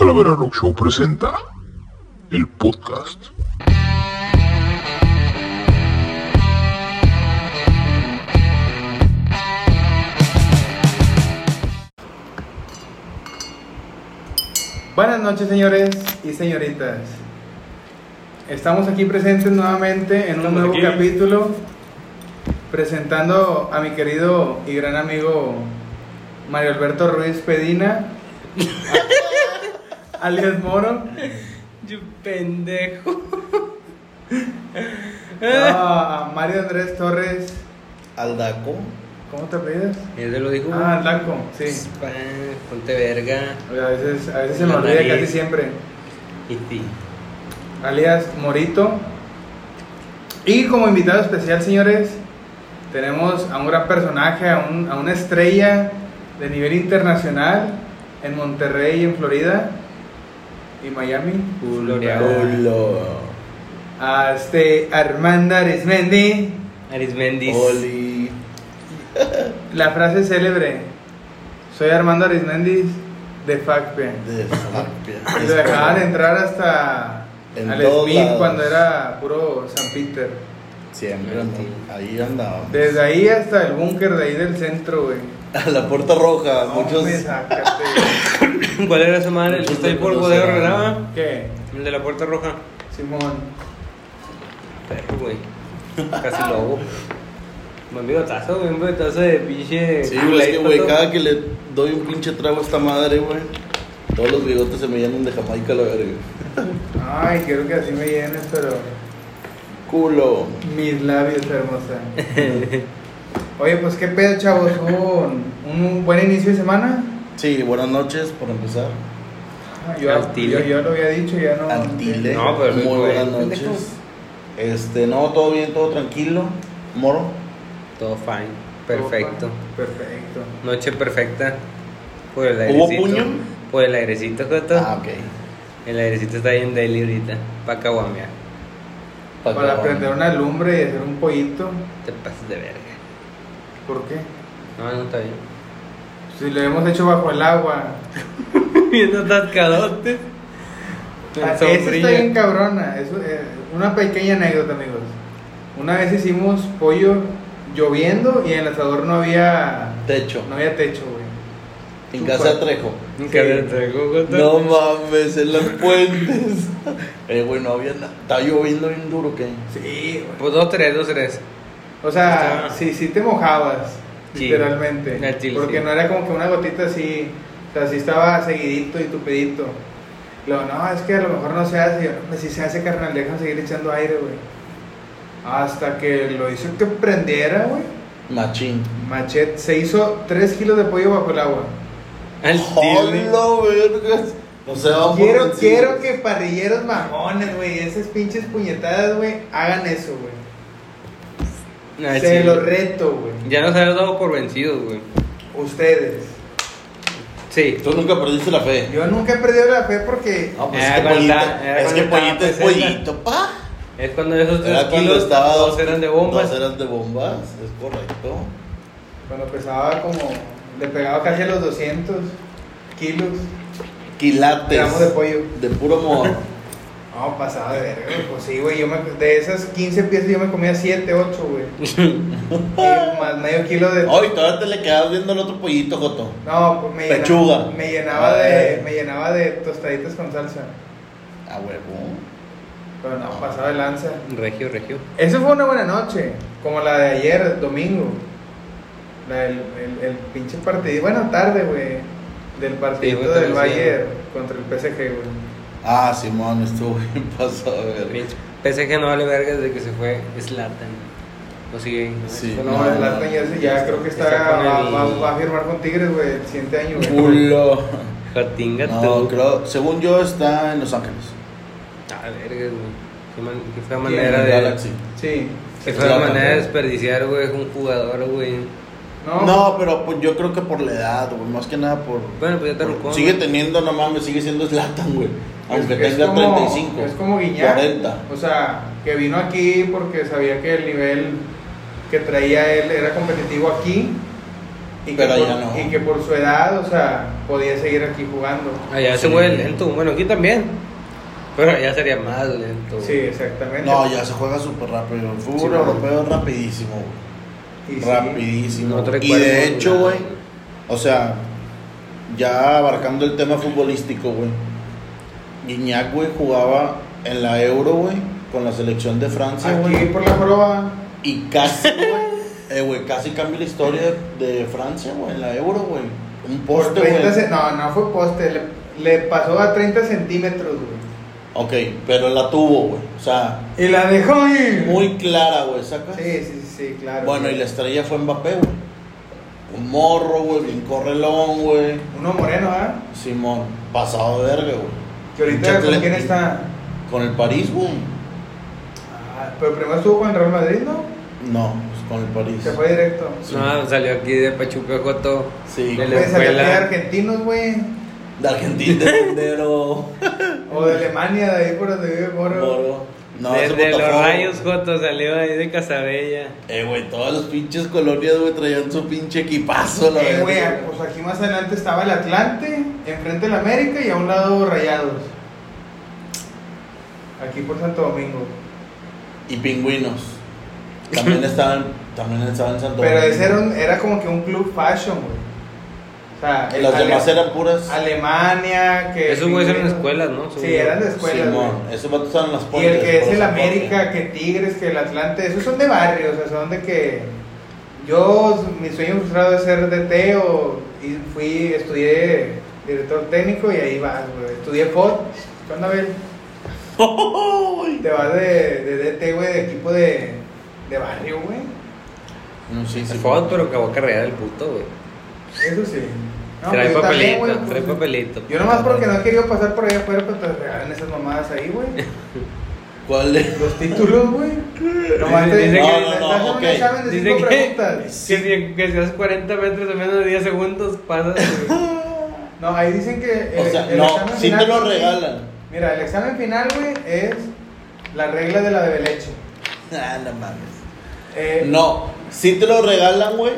Calavera Rock Show presenta el podcast. Buenas noches, señores y señoritas. Estamos aquí presentes nuevamente en un Estamos nuevo aquí. capítulo presentando a mi querido y gran amigo Mario Alberto Ruiz Pedina, alias Moro, Yo pendejo. a Mario Andrés Torres, Aldaco. ¿cómo te pides? Ese lo dijo. Ah, Blanco, sí. Ponte verga. A veces, a veces se me olvida nariz. casi siempre. Y ti. alias Morito. Y como invitado especial, señores, tenemos a un gran personaje, a, un- a una estrella de nivel internacional en Monterrey, en Florida y Miami. Floreado. Culo. A este Armando Arismendi. Arismendis. Oli. La frase célebre: Soy Armando Arismendi de FACPE. De Y lo dejaban entrar hasta En al Smith lados. cuando era puro San Peter. Siempre. Ahí andábamos. Desde ahí hasta el búnker de ahí del centro, güey. A la puerta roja. muchos. ¿Cuál era esa madre? ¿El que Muchos está ahí por serán. Renava? ¿Qué? El de la puerta roja. Simón. Perro, güey. Casi lobo. Un bigotazo, güey. Un bigotazo de pinche. Sí, güey, es que, güey, cada que le doy un pinche trago a esta madre, güey. Todos los bigotes se me llenan de Jamaica la verga. Ay, quiero que así me llenes, pero Culo. mis labios, hermosa. Oye, pues qué pedo, chavos. ¿Hubo un, un buen inicio de semana? Sí, buenas noches por empezar. Ah, Yo, Al tile. yo, yo lo había dicho, ya no. Antile. No, pero Muy buenas noches. Este, no, todo bien, todo tranquilo. Moro. Todo fine. Perfecto. Perfecto. Noche perfecta. Por el ¿Hubo airecito. puño? Por el airecito, Joto. Ah, ok. El airecito está bien deli ahorita. Pa' caguamear. Pa' Para acabar. prender una lumbre y hacer un pollito. Te pasas de verga. ¿Por qué? No, no está bien. Si lo hemos hecho bajo el agua. Viendo atascadotes. Ah, Esa está bien cabrona. Es eh, una pequeña anécdota, amigos. Una vez hicimos pollo lloviendo y en el asador no había Techo. no había techo, güey. En casa Trejo. Nunca te traigo, Joto. No mames, en las puentes. Eh, güey, no había nada. Estaba lloviendo bien duro, ¿qué? Sí, güey. Pues dos, tres, dos, tres. O sea, Está- sí, sí te mojabas, Sí, literalmente. chile, porque sí. no era como que una gotita así, o sea, sí estaba seguidito y tupidito. Luego, no, es que a lo mejor no se hace. Yo, "Hombre, si se hace, carnal, dejan seguir echando aire, güey. Hasta que lo hizo que prendiera, güey. Machín. Machete, se hizo 3 kilos de pollo bajo el agua. Chile. ¡Hola, vergas! O sea, Quiero, quiero que parrilleros mamones, güey, esas pinches puñetadas, güey, hagan eso, güey. Al Se lo reto, güey. Ya nos habías dado por vencidos, güey. Ustedes. Sí. Tú nunca perdiste la fe. Yo nunca he perdido la fe porque. No, pues Era es que cuando pollito, es que estaba pollito es presente. pollito, pa. Es cuando esos tres Era cuando kilos, estaba dos eran de bombas. Dos eran de bombas, es correcto. Cuando pesaba como. Le pegaba casi a los 200 kilos. Quilates. Gramos de pollo. De puro amor. No, pasaba de verga, güey. Pues sí, güey. Yo me, de esas 15 piezas yo me comía 7, 8, güey. Y más medio kilo de. Hoy todavía te le quedabas viendo el otro pollito, Joto. No, pues me Pechuga. llenaba, me llenaba Ay. de. Me llenaba de tostaditas con salsa. A huevo. Pero no, pasaba de lanza. Regio, regio. Eso fue una buena noche, como la de ayer, domingo. La del el, el pinche partido, bueno, tarde, güey. Del partido del sí. Bayern contra el PSG, güey. Ah, Simón, estuvo bien pasado, ver. Pinche PSG no vale verga desde que se fue Slatan. No sigue. Sí. No, no. Zlatan ya, se- ya creo que está, va, el- va- va a firmar con Tigres, güey, el siguiente año, güey. Culo. Jotinga No, tú. creo, según yo está en Los Ángeles. Ah, verga, güey. Qué, man- qué fea ¿Quién? manera En de. Galaxy. Sí. Qué Zlatan. manera de desperdiciar, güey, un jugador, güey. No, No, pero pues yo creo que por la edad, güey, más que nada por... Bueno, pues ya te por- Sigue teniendo, no mames, sigue siendo Slatan, güey. Aunque es- es tenga como- 35. Es como Guiñac. 40. O sea, que vino aquí porque sabía que el nivel que traía él era competitivo aquí Y que, Pero por, ya no. y que por su edad, o sea, podía seguir aquí jugando. Allá se juega lento. Bueno, aquí también. Pero allá sería más lento. Sí, exactamente. No, ya se juega súper rápido. El fútbol Sí, europeo es rapidísimo, güey. Y sí. rapidísimo. Y de hecho, güey, o sea, ya abarcando el tema futbolístico, güey. Guiñac, güey, jugaba en la Euro, güey, con la selección de Francia, Aquí güey. por la prueba. Y casi, güey, eh, güey, casi cambia la historia de Francia, güey, en la Euro, güey. Un poste, 30 güey. no, no fue poste, le, le pasó a 30 centímetros, güey. Ok, pero la tuvo, güey. O sea, Y la dejó ir. muy clara, güey, ¿sacas? Sí, sí, sí, claro. Bueno, y la estrella fue Mbappé, güey. Un morro, güey, bien correlón, güey. Uno moreno, ¿ah? Simón, pasado de verga, güey. Que ahorita con quién está. Con el París, güey. Ah, pero primero estuvo con el Real Madrid, ¿no? No, pues con el París. Se fue directo. Sí. No, salió aquí de Pachuca Joto. Sí, de la aquí de argentinos, güey. de Argentina, de Fundero. O de Alemania, de ahí por donde vive Moro. Moro. No, ese Desde los rayos Joto salió ahí de Casabella. Eh, güey, todas las pinches colonias, güey, traían su pinche equipazo, la Eh, verdad. güey, pues aquí más adelante estaba el Atlante, enfrente del América y a un lado Rayados. Aquí por Santo Domingo. Y pingüinos. También estaban, también estaban en Santo Pero Domingo. ese era, un- era como que un club fashion, güey. O sea, Las Ale- demás eran puras. Alemania, que. Esos güeyes eran escuelas, ¿no? Sí, eran de escuelas. Simón, esos vatos en las Y puertas. el que es el América, que Tigres, que el Atlante, esos son de barrio, o sea, son de que yo, mi sueño frustrado es ser DT o y fui, estudié director técnico y ahí vas, güey. Estudié FOD, ¿qué onda, Abel? parte. Te vas de, de DT, güey, de equipo de, de barrio, güey. No, sí, sí. Fod, pero acabó carrera del puto, güey. Eso sí. No, trae pues también, papelito, güey, pues, trae papelito. Yo nomás porque no he querido pasar por allá afuera, pues te regalan esas mamadas ahí, güey. ¿Cuál es? Los títulos, güey. Nomás te Dice que- no, no, no, te hacen ok. un examen de Dice cinco que, preguntas. que, si, que si haces 40 metros en menos de 10 segundos, pasas. güey. No, ahí dicen que el, O sea, el no, examen sí te final, lo güey, regalan. Mira, el examen final, güey, es la regla de la de leche. Ah, no mames. Eh, No, sí te lo regalan, güey.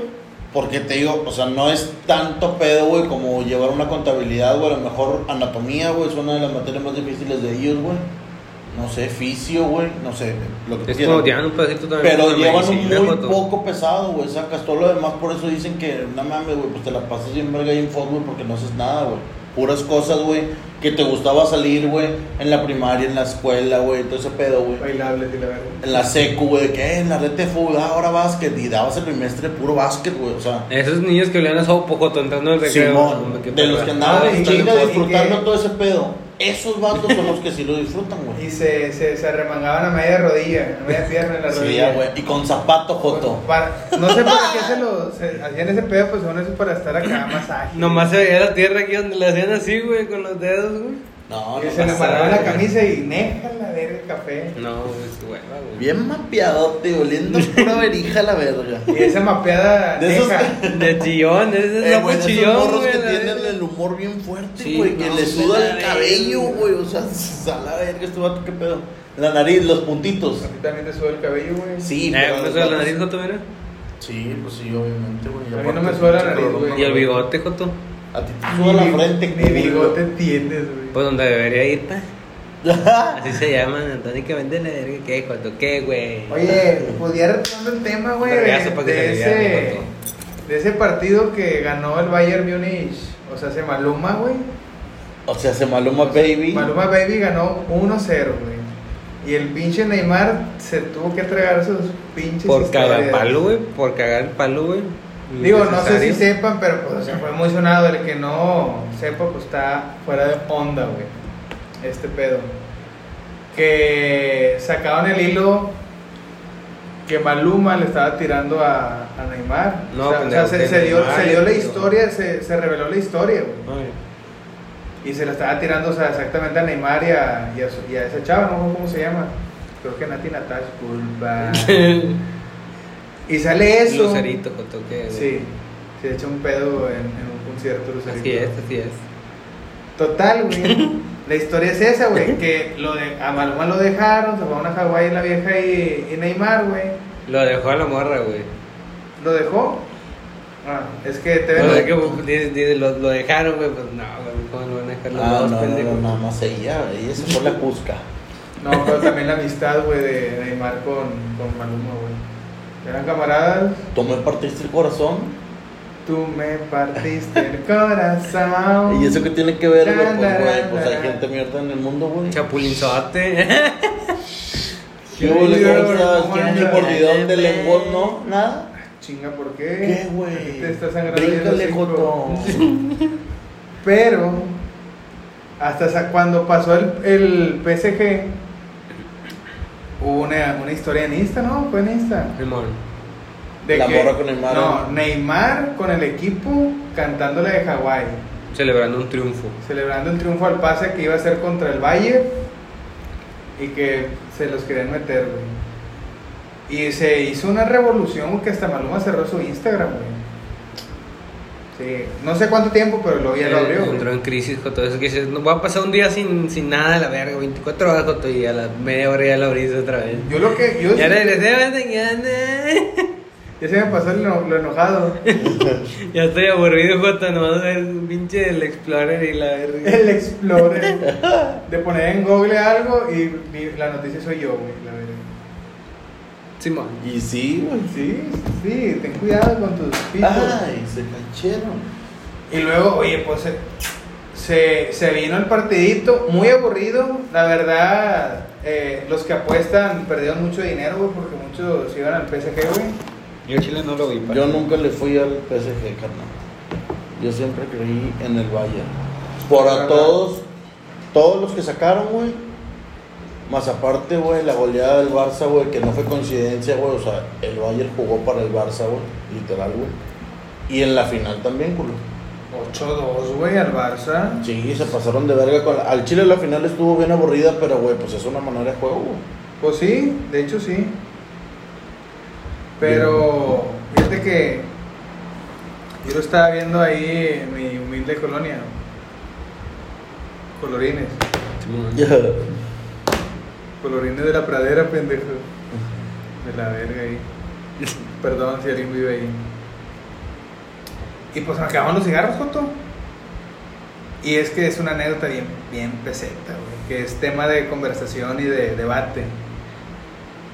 Porque te digo, o sea, no es tanto pedo, güey, como llevar una contabilidad, güey. A lo mejor anatomía, güey, es una de las materias más difíciles de ellos, güey. No sé, fisio, güey, no sé, lo que Es quieran. como llevan un pedacito también. Pero llevan un muy poco pesado, güey. Sacas todo lo demás, por eso dicen que, no mames, güey, pues te la pasas bien verga ahí en fútbol porque no haces nada, güey. Puras cosas, güey, que te gustaba salir, güey, en la primaria, en la escuela, güey, todo ese pedo, güey. Bailables y la verdad. En la secu, güey, que "Eh, en la red de fútbol, ah, ahora básquet, y dabas el trimestre puro básquet, güey, o sea. Esos niños que olían a sopo, Joto, entrando en el recreo. Simón, de los que andaban Ah, en chinga que- disfrutando todo ese pedo. Esos vatos son los que sí lo disfrutan, güey. Y se, se, se arremangaban a media rodilla, a media pierna en la Sí, rodilla. güey. Y con zapato, Joto. Para- no sé para qué se lo se hacían ese pedo, pues son eso para estar acá más ágil. Nomás se veía la tierra aquí donde le hacían así, güey, con los dedos, güey. No, Y no se le nada, la camisa y neja la verga el café. No, es hueva, güey. Bien mapeadote, oliendo pura verija la verga. Y esa mapeada De esos-. De chillón, ese es Eh, la güey, de esos chillón, morros güey. que tienen verga. el humor bien fuerte, Sí, güey, que no, le suda el cabello, güey. güey, o sea, a la verga, este vato, qué pedo. La nariz, los puntitos. A ti también te sube el cabello, güey. Sí, Eh, pero ¿me los suena la nariz, Joto, mira? Sí, pues sí, obviamente, güey. A mí no me suena la nariz, güey. Y el bigote, Joto. A ti te suda la frente, Ni culo. bigote tienes, güey. Pues donde debería ir, pa. Así se llaman, anatómicamente la verga. ¿Qué, Joto? ¿Qué, güey? Oye, pudiera retomar el tema, güey, de, que de ese, de ese partido que ganó el Bayern Múnich. O sea, se Maluma, güey. O sea, se Maluma Baby. Maluma Baby ganó 1-0, güey. Y el pinche Neymar se tuvo que tragar sus pinches Por cagar palo, güey. Por cagar el palo, güey. Digo, no sé si sepan, pero pues, o sea, fue muy sonado. El que no sepa, pues está fuera de onda, güey. Este pedo. Que sacaron el hilo que Maluma le estaba tirando a, a Neymar. No, o sea, o sea, se, se dio, Neymar se dio la historia, se, se reveló la historia, güey. Y se la estaba tirando, o sea, exactamente a Neymar y a, y a, su- y a esa chava, no cómo se llama. Creo que Nati Natasha, culpa. y sale eso. Lucerito, Joto, ¿qué? güey? Sí, se echa un pedo en, en un concierto Lucerito. Así es, así es. Total, güey. La historia es esa, güey. Que lo de, a Maluma lo dejaron, se fueron a Hawái la vieja y, y Neymar, güey. Lo dejó a la morra, güey. Lo dejó. Ah, es que te que pues, lo, lo dejaron, güey. Pues no, güey. ¿Cómo lo van a dejar los Ah, dos, no, no, pendejo? no, nada más ella, ella se fue la Cusca. No, pero también la amistad, güey, de Neymar con, con Maluma, güey. Eran camaradas. Tú me partiste el corazón. Tú me partiste el corazón. ¿Y eso qué tiene que ver, güey? Pues, güey, pues hay gente mierda en el mundo, güey. Chapulinzote. ¿Qué Sí, ¿Cómo estás? ¿cómo ¿Quién andas? te mordidón de lengua? No, nada. Chinga, ¿por qué? ¿Qué, güey? Te está sangrando Bríncale. Joto. Pero, hasta cuando pasó el, el PSG, hubo una, una historia en Insta, ¿no? Fue en Insta. Simón. De La que- morra con Neymar. No, Neymar con el equipo cantándole de Hawái, Celebrando un triunfo. celebrando el triunfo al pase que iba a ser contra el Bayern y que se los querían meter, güey. Y se hizo una revolución que hasta Maluma cerró su Instagram, güey. Sí, no sé cuánto tiempo, pero luego ya lo abrió, güey. Entró en crisis, Joto. Es que dices, no, voy a pasar un día sin, sin nada a la verga, 24 horas, Joto, y a la media hora ya lo abriste otra vez. Yo lo que. Yo Ya regresé mañana. ya se me pasó lo, lo enojado. Ya estoy aburrido, Joto. No vas a ver un pinche el Explorer y la verga. El Explorer. De poner en Google algo y mi- la noticia soy yo, güey. La verdad. Simón. Y sí, güey. Sí, sí, sí, ten cuidado con tus pitos. Ay, se cancheron. Y luego, oye, pues se, se, se vino el partidito, muy aburrido. La verdad, eh, los que apuestan perdieron mucho dinero, güey, porque muchos iban al PSG, güey. Yo Chile no lo vi. Yo nunca le fui al PSG, carnal. Yo siempre creí en el Bayern. Por a todos, todos los que sacaron, güey. Más aparte, güey, la goleada del Barça, güey, que no fue coincidencia, güey. O sea, el Bayern jugó para el Barça, güey, literal, güey. Y en la final también, culo. 8-2, güey, al Barça. Sí, se pasaron de verga con la- Al Chile la final estuvo bien aburrida, pero, güey, pues es una manera de juego, güey. Pues sí, de hecho sí. Pero, fíjate que yo lo estaba viendo ahí en mi humilde colonia. Colorines. Simón. Colorines de la pradera, pendejo. De la verga ahí. Perdón si alguien vive ahí. Y pues me acababan los cigarros, Joto. Y es que es una anécdota bien, bien peseta, güey. Que es tema de conversación y de debate.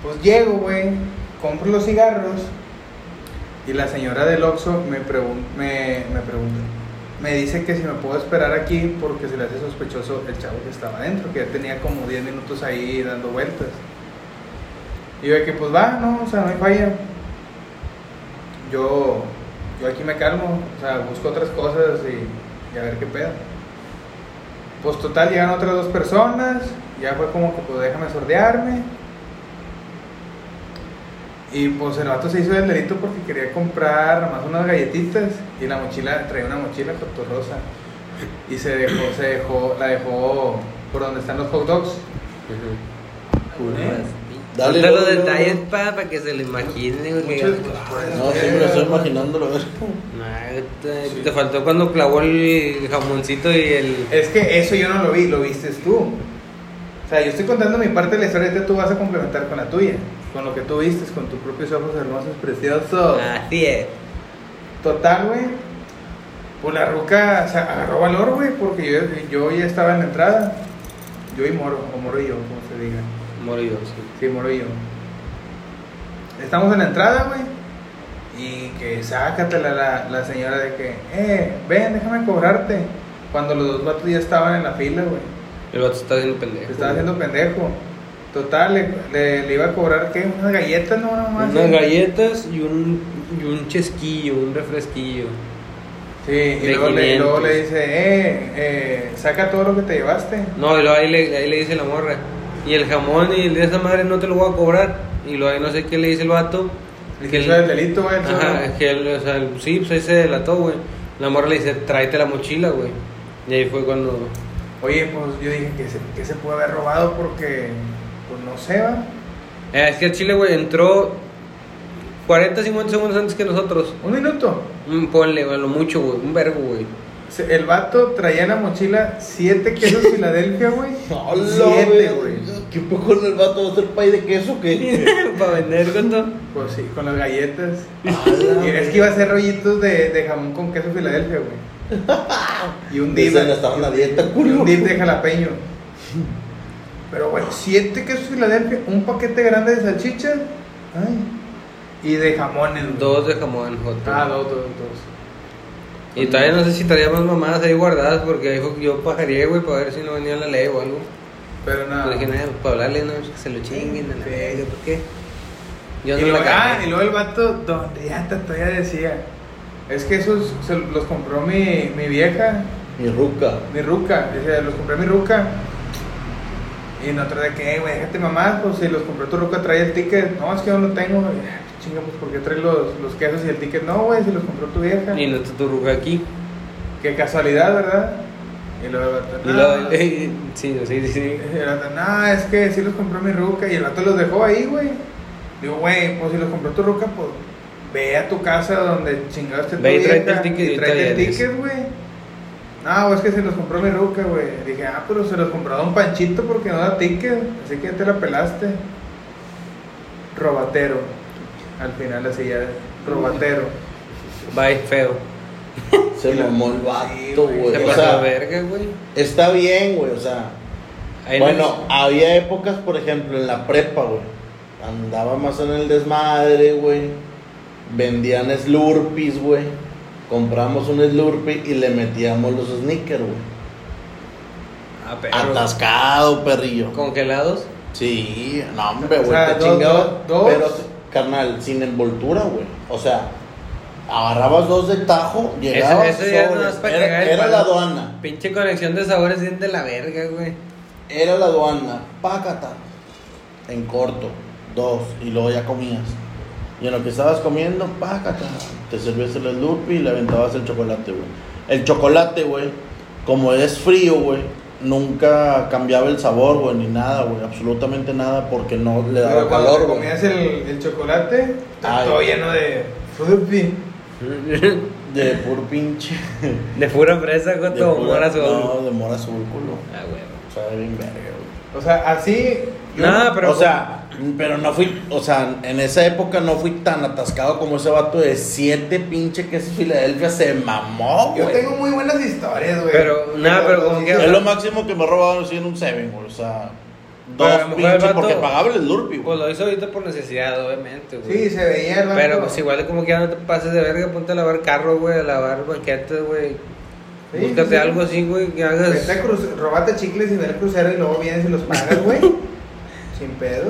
Pues llego, güey. Compro los cigarros. Y la señora del Oxxo me, pregun me, me pregunta. Me dice que si me puedo esperar aquí porque se le hace sospechoso el chavo que estaba adentro, que ya tenía como 10 minutos ahí dando vueltas. Y yo de que pues va, no, o sea, no hay falla. Yo, yo aquí me calmo, o sea, busco otras cosas y, y a ver qué pedo. Pues total, llegan otras dos personas, ya fue como que pues déjame sordearme. Y pues el vato se hizo del delito porque quería comprar nomás unas galletitas y la mochila, traía una mochila rosa y se dejó, se dejó, la dejó por donde están los hot dogs. Dale, Dale los detalles, pa, para que se lo imagine. No, siempre lo estoy imaginando. Nah, te, te faltó cuando clavó el jamoncito y el. Es que eso yo no lo vi, lo viste tú. O sea, yo estoy contando mi parte de la historia, tú vas a complementar con la tuya, con lo que tú vistes, con tus propios ojos hermosos, preciosos. Así es. Total, güey. Pues la ruca se agarró valor, güey, porque yo, yo ya estaba en la entrada. Yo y Moro, o Moro y yo, como se diga. Morido, sí. Sí, Moro y yo. Estamos en la entrada, güey. Y que sácatela la, la señora de que, eh, ven, déjame cobrarte. Cuando los dos vatos ya estaban en la fila, güey. El vato está haciendo pendejo. Se estaba haciendo pendejo. Total, le, le, le iba a cobrar, ¿qué? Unas galletas, no, nomás. Unas galletas y un, y un chesquillo, un refresquillo. Sí, y luego le, 500. luego le dice, eh, eh, saca todo lo que te llevaste. No, y luego ahí le, ahí le dice la morra. Y el jamón y el de esa madre no te lo voy a cobrar. Y luego ahí no sé qué le dice el vato. El que hizo el delito, güey. el Ajá, que él, o sea, el- sí, pues ahí se delató, güey. La morra le dice, tráete la mochila, güey. Y ahí fue cuando. Oye, pues yo dije que se, que se puede haber robado porque, no sé, va. Eh, es que el chile, güey, entró 40, 50 segundos antes que nosotros. Un minuto. Mm, ponle, güey, lo mucho, güey. Un vergo, güey. El vato traía en la mochila siete quesos Filadelfia, güey. Hola, Siete, güey. ¿Qué poco el vato va a hacer pay de queso o qué? Para vender, ¿cuánto? Pues sí, con las galletas. Y es que iba a hacer rollitos de, de jamón con queso Filadelfia, güey. Y un dip. Y culo. un dip de jalapeño. Pero, güey, siete quesos Filadelfia, un paquete grande de salchichas. Ay. Y de jamones. Dos de jamón, joto. Ah, dos, dos, dos. Y todavía no sé si traía más mamadas ahí guardadas porque fue que yo pajaría, güey, para ver si no venía la ley o algo. Pero nada. Pero dije, nada, para hablarle, no, que se lo chinguen, la Sí. verga, ¿por qué? Yo y, no luego, la ah, y luego el vato, donde ya todavía decía, es que esos se los compró mi, mi vieja, Mi ruca. mi ruca, dice, los compré mi ruca. Y nosotros de que, "Eh, güey, déjate mamás, pues si los compró tu ruca trae el ticket. No, es que yo no tengo. "Ah, Chinga, pues porque trae los, los quesos y el ticket. No, güey, si los compró tu vieja. Y no está tu ruca aquí. Qué casualidad, ¿verdad? Y luego el vato, sí, sí, sí. Y el vato, no, es que sí los compró mi ruca. Y el vato los dejó ahí, güey. Digo, güey, pues si los compró tu ruca, pues ve a tu casa donde chingaste tu Ve y tráete vieja el ticket y tráete el ticket, güey. No, es que se los compró mi ruca, güey. Dije, ah, pero se los compró a Don Panchito porque no da ticket. Así que ya te la pelaste. Robatero. Al final así ya, robatero. Bye, feo. Se mamó el vato, güey. Se O pasó sea, verga, güey. está bien, güey, o sea. Ahí bueno, no- había épocas, por ejemplo, en la prepa, güey. Andaba más en el desmadre, güey. Vendían Slurpees, güey. Compramos un Slurpee y le metíamos los sneakers, güey. Ah. Atascado, perrillo. ¿Congelados? Sí, no, hombre, O güey, sea, te dos- chingaba. dos- dos. Pero, carnal, sin envoltura, güey. O sea, agarrabas dos de tajo, llegabas. eso ya sobres. no es para era cagar el era palo. la aduana. Pinche conexión de sabores bien de la verga, güey. Era la aduana. Pácata. En corto. Dos. Y luego ya comías. Y en lo que estabas comiendo, pácata. Te servías el Slurpee y le aventabas el chocolate, güey. El chocolate, güey, como es frío, güey, nunca cambiaba el sabor, güey, ni nada, güey. Absolutamente nada porque no le daba Pero cuando calor, güey. comías el, el chocolate, Ay. todo lleno de frutti. De puro pinche. De pura fresa, Joto, pura- mora azul. No, de mora azul, culo. Ah, güey. O sea, bien verga, güey. O sea, así. yo- No, pero. o sea, pero no fui, o sea, en esa época no fui tan atascado como ese vato de siete pinche quesos Filadelfia se mamó, Yo güey. tengo muy buenas historias, güey. Pero, nada, pero como que- Es lo máximo que me he robado así en un Seven, güey. O sea, dos Pero pinches vato- porque pagaba el Pues güey. lo hizo ahorita por necesidad, obviamente, güey. Sí, se veía el. Pero pues igual como que ya no te pases de verga, ponte a lavar carro, güey, a lavar banquetes, güey. Sí, Búscate sí, algo así, güey, que hagas. Vete a cruz- robate chicles y ve el crucero y luego vienes y los pagas, güey. Sin pedo.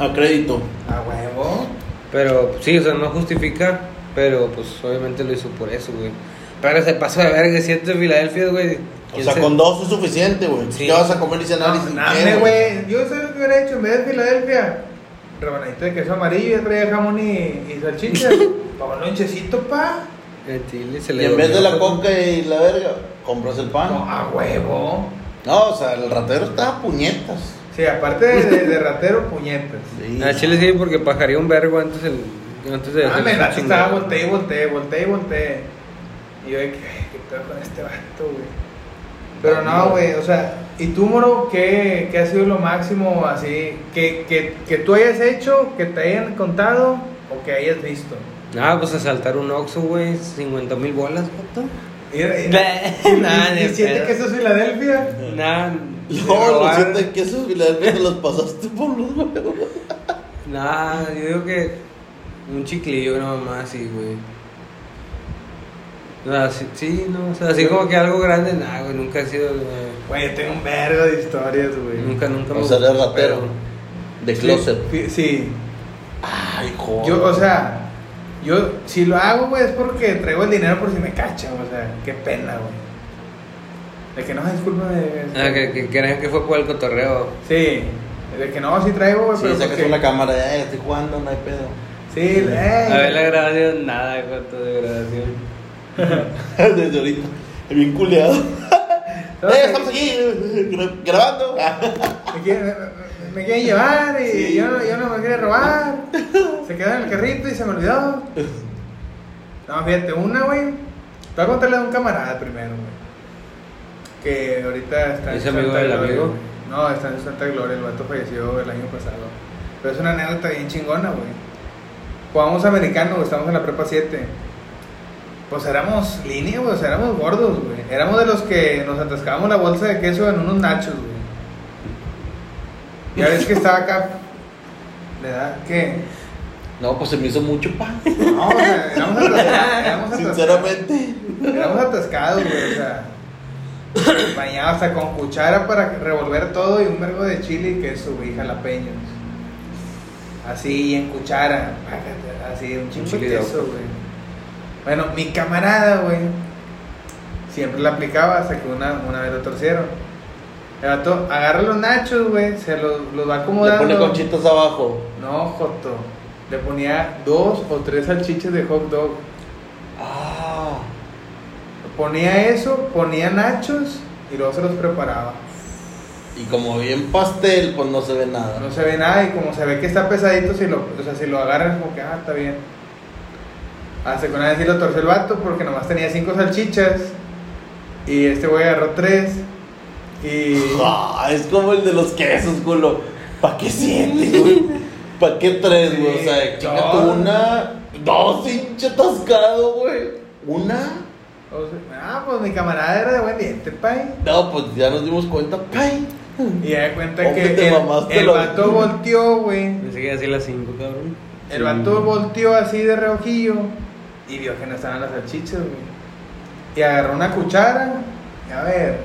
A crédito. A huevo. Pero sí, o sea, no justifica, pero pues obviamente lo hizo por eso, güey. Pero se pasó de verga, siete de Filadelfia, güey. O ¿Quién sea, se- con dos es suficiente, güey. Sí. ¿Qué vas a comer y cenar y No, name, qué, güey. Yo sé lo que hubiera hecho en vez de Filadelfia. Rebanadito de queso amarillo, ya traía jamón y, y salchichas. Para un lonchecito, pa. Chile se Y en vez de la coca y la verga, compras el pan. No, a huevo. No, o sea, el ratero estaba a puñetas. Sí, aparte de, de- de ratero, puñetas. Sí. Ah, chile sí, porque pajaría un vergo antes, el, antes de Ah, me chingada. estaba, volteé, y volteé, volteé, y volteé. Y yo de que, "Ay, ¿qué pedo con este vato, güey? Pero no, güey, o sea, ¿y tú, Moro, qué, qué ha sido lo máximo así que, que, que tú hayas hecho, que te hayan contado o que hayas visto? Ah, pues asaltar un Oxxo, güey, 50 mil bolas. Mira, y, Nah, y, ni y siente que eso es Filadelfia. Nah, No, lo siento que esos Filadelfia los pasaste por los huevos. Nah, yo digo que un chiclillo, una mamá así, güey. O sea, sí, sí, no, o sea, así como que algo grande, nah, güey, nunca ha sido, güey. Yo tengo un vergo de historias, güey. Nunca, nunca O sea, eres ratero. De closet. Sí, Sí, Ay, joder. yo, o sea, yo si lo hago, güey, es porque traigo el dinero por si me cachan, o sea, qué pena, güey. De que no, discúlpame. Ah, que, que crean que fue por el cotorreo. Sí, de que no, sí traigo, güey, Si pero sacas porque- una cámara, ya estoy jugando, no hay pedo. Sí, A ver la eh. grabación, nada, cuánto de grabación. Desde ahorita. Bien culeado. Eh, estamos aquí gra- grabando. Me quieren, me- me quieren llevar y Sí. yo, no, yo no me quería robar. Se quedó en el carrito y se me olvidó. No, fíjate, una, güey. Te voy a contarle de un camarada primero, güey. Que ahorita está. ¿Es amigo del amigo? No, está en Santa Gloria, el vato falleció el año pasado. Pero es una anécdota bien chingona, güey. Jugamos americano, güey, estábamos en la prepa 7. Pues éramos línea, güey, o sea, éramos gordos, güey. Éramos de los que nos atascábamos la bolsa de queso en unos nachos, güey. Ya ves que estaba acá. ¿Le da qué? No, pues se me hizo mucho pan. No, o sea, éramos atascados. Éramos atascados. Sinceramente. Éramos atascados, güey, o sea. Bañados hasta con cuchara para revolver todo y un vergo de chile queso, güey, jalapeños. Así, en cuchara. Así, un chingo de queso, güey. Bueno, mi camarada, güey, siempre la aplicaba hasta que una, una vez lo torcieron. El vato agarra los nachos, güey, se los, los va Le acomodando. pone conchitas abajo. No, Joto. Le ponía dos o tres salchichas de hot dog. Ponía eso, ponía nachos y luego se los preparaba. Y como bien pastel, pues no se ve nada. No se ve nada y como se ve que está pesadito, si lo, o sea, si lo agarran como que, ah, está bien. Hasta que una vez sí lo torció el vato porque nomás tenía cinco salchichas y este güey agarró tres y... Ah, es como el de los quesos, culo. ¿Para qué siete, güey? ¿Para qué tres, güey? Sí, o sea, chingate una. Dos, hinche atascado, güey. ¿Una? O sea, ah, pues mi camarada era de buen diente, pay. No, pues ya nos dimos cuenta, pay. Y ya de cuenta Hombre, que te el, el vato volteó, güey. Pensé que iba a decir las 5, cabrón. El vato volteó así de reojillo y vio que no estaban las salchichas, güey. Y agarró una cuchara, y a ver,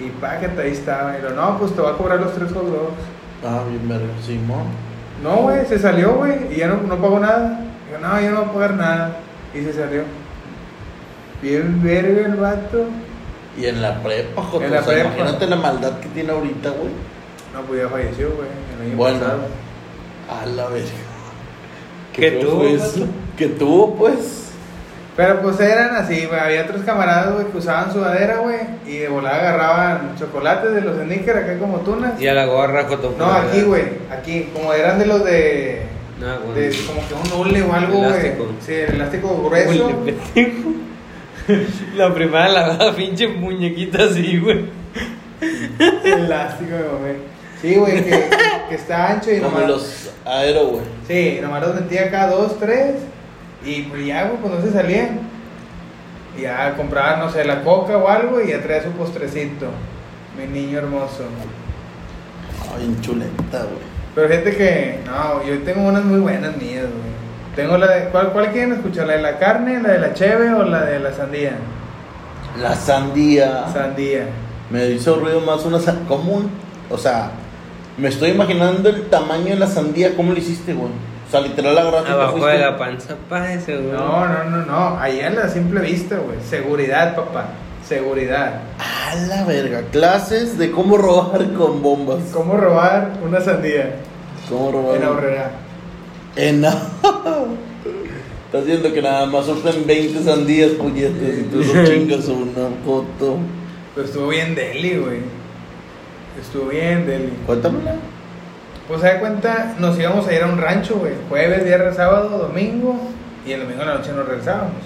y págate, ahí estaba. Y lo, no, pues te va a cobrar los tres hot dogs. Ah, bien verga, Simón. No, güey, se salió, güey, y ya no, no pagó nada. Dijo, no, yo no voy a pagar nada. Y se salió. Bien verga el vato. Y en la prepa, joder. En la o sea, prepa. imagínate la maldad que tiene ahorita, güey. No, pues ya falleció, güey, el año Bueno. pasado. A la verga. ¿Qué feo tuvo, eso? ¿Qué tuvo, pues? Pero pues eran así, güey. Había otros camaradas, güey, que usaban sudadera, güey. Y de volada agarraban chocolates de los sneakers acá como tunas. Y a la gorra, Joto. No, aquí, güey. Aquí. Como eran de los de. Ah, güey. de como que un hule o algo, güey. Elástico. Sí, el elástico grueso. La primera la pinche muñequita así, güey. elástico, güey. Sí, güey, que, que está ancho y Como nomás. los aero, güey. Sí, nomás los metía acá dos, tres. Y pues ya, güey, pues no se salían. Y ya compraba, no sé, la coca o algo y ya traía su postrecito. Mi niño hermoso. Ay, chuleta, güey. Pero gente que, no, yo tengo unas muy buenas mías, güey. Tengo la de, ¿cuál, ¿cuál quieren escuchar? ¿La de la carne, la de la cheve o la de la sandía? La sandía. Sandía. Me hizo ruido más una sandía. ¿Cómo? O sea, me estoy imaginando el tamaño de la sandía. ¿Cómo lo hiciste, güey? O sea, literal la agarraste Abajo de la panza, pa, ese, güey. No, no, no, no. Ahí a la simple vista, güey. Seguridad, papá. Seguridad. A la verga. Clases de cómo robar con bombas. ¿Cómo robar una sandía ¿Cómo robar? en ahorrera? En Estás viendo que nada más sufren 20 sandías, puñetas, y tú no chingas una foto. Pues estuvo bien deli, güey. Estuvo bien deli. Cuéntamela. Pues se da cuenta, nos íbamos a ir a un rancho, güey. Jueves, viernes, sábado, domingo. Y el domingo en la noche nos regresábamos.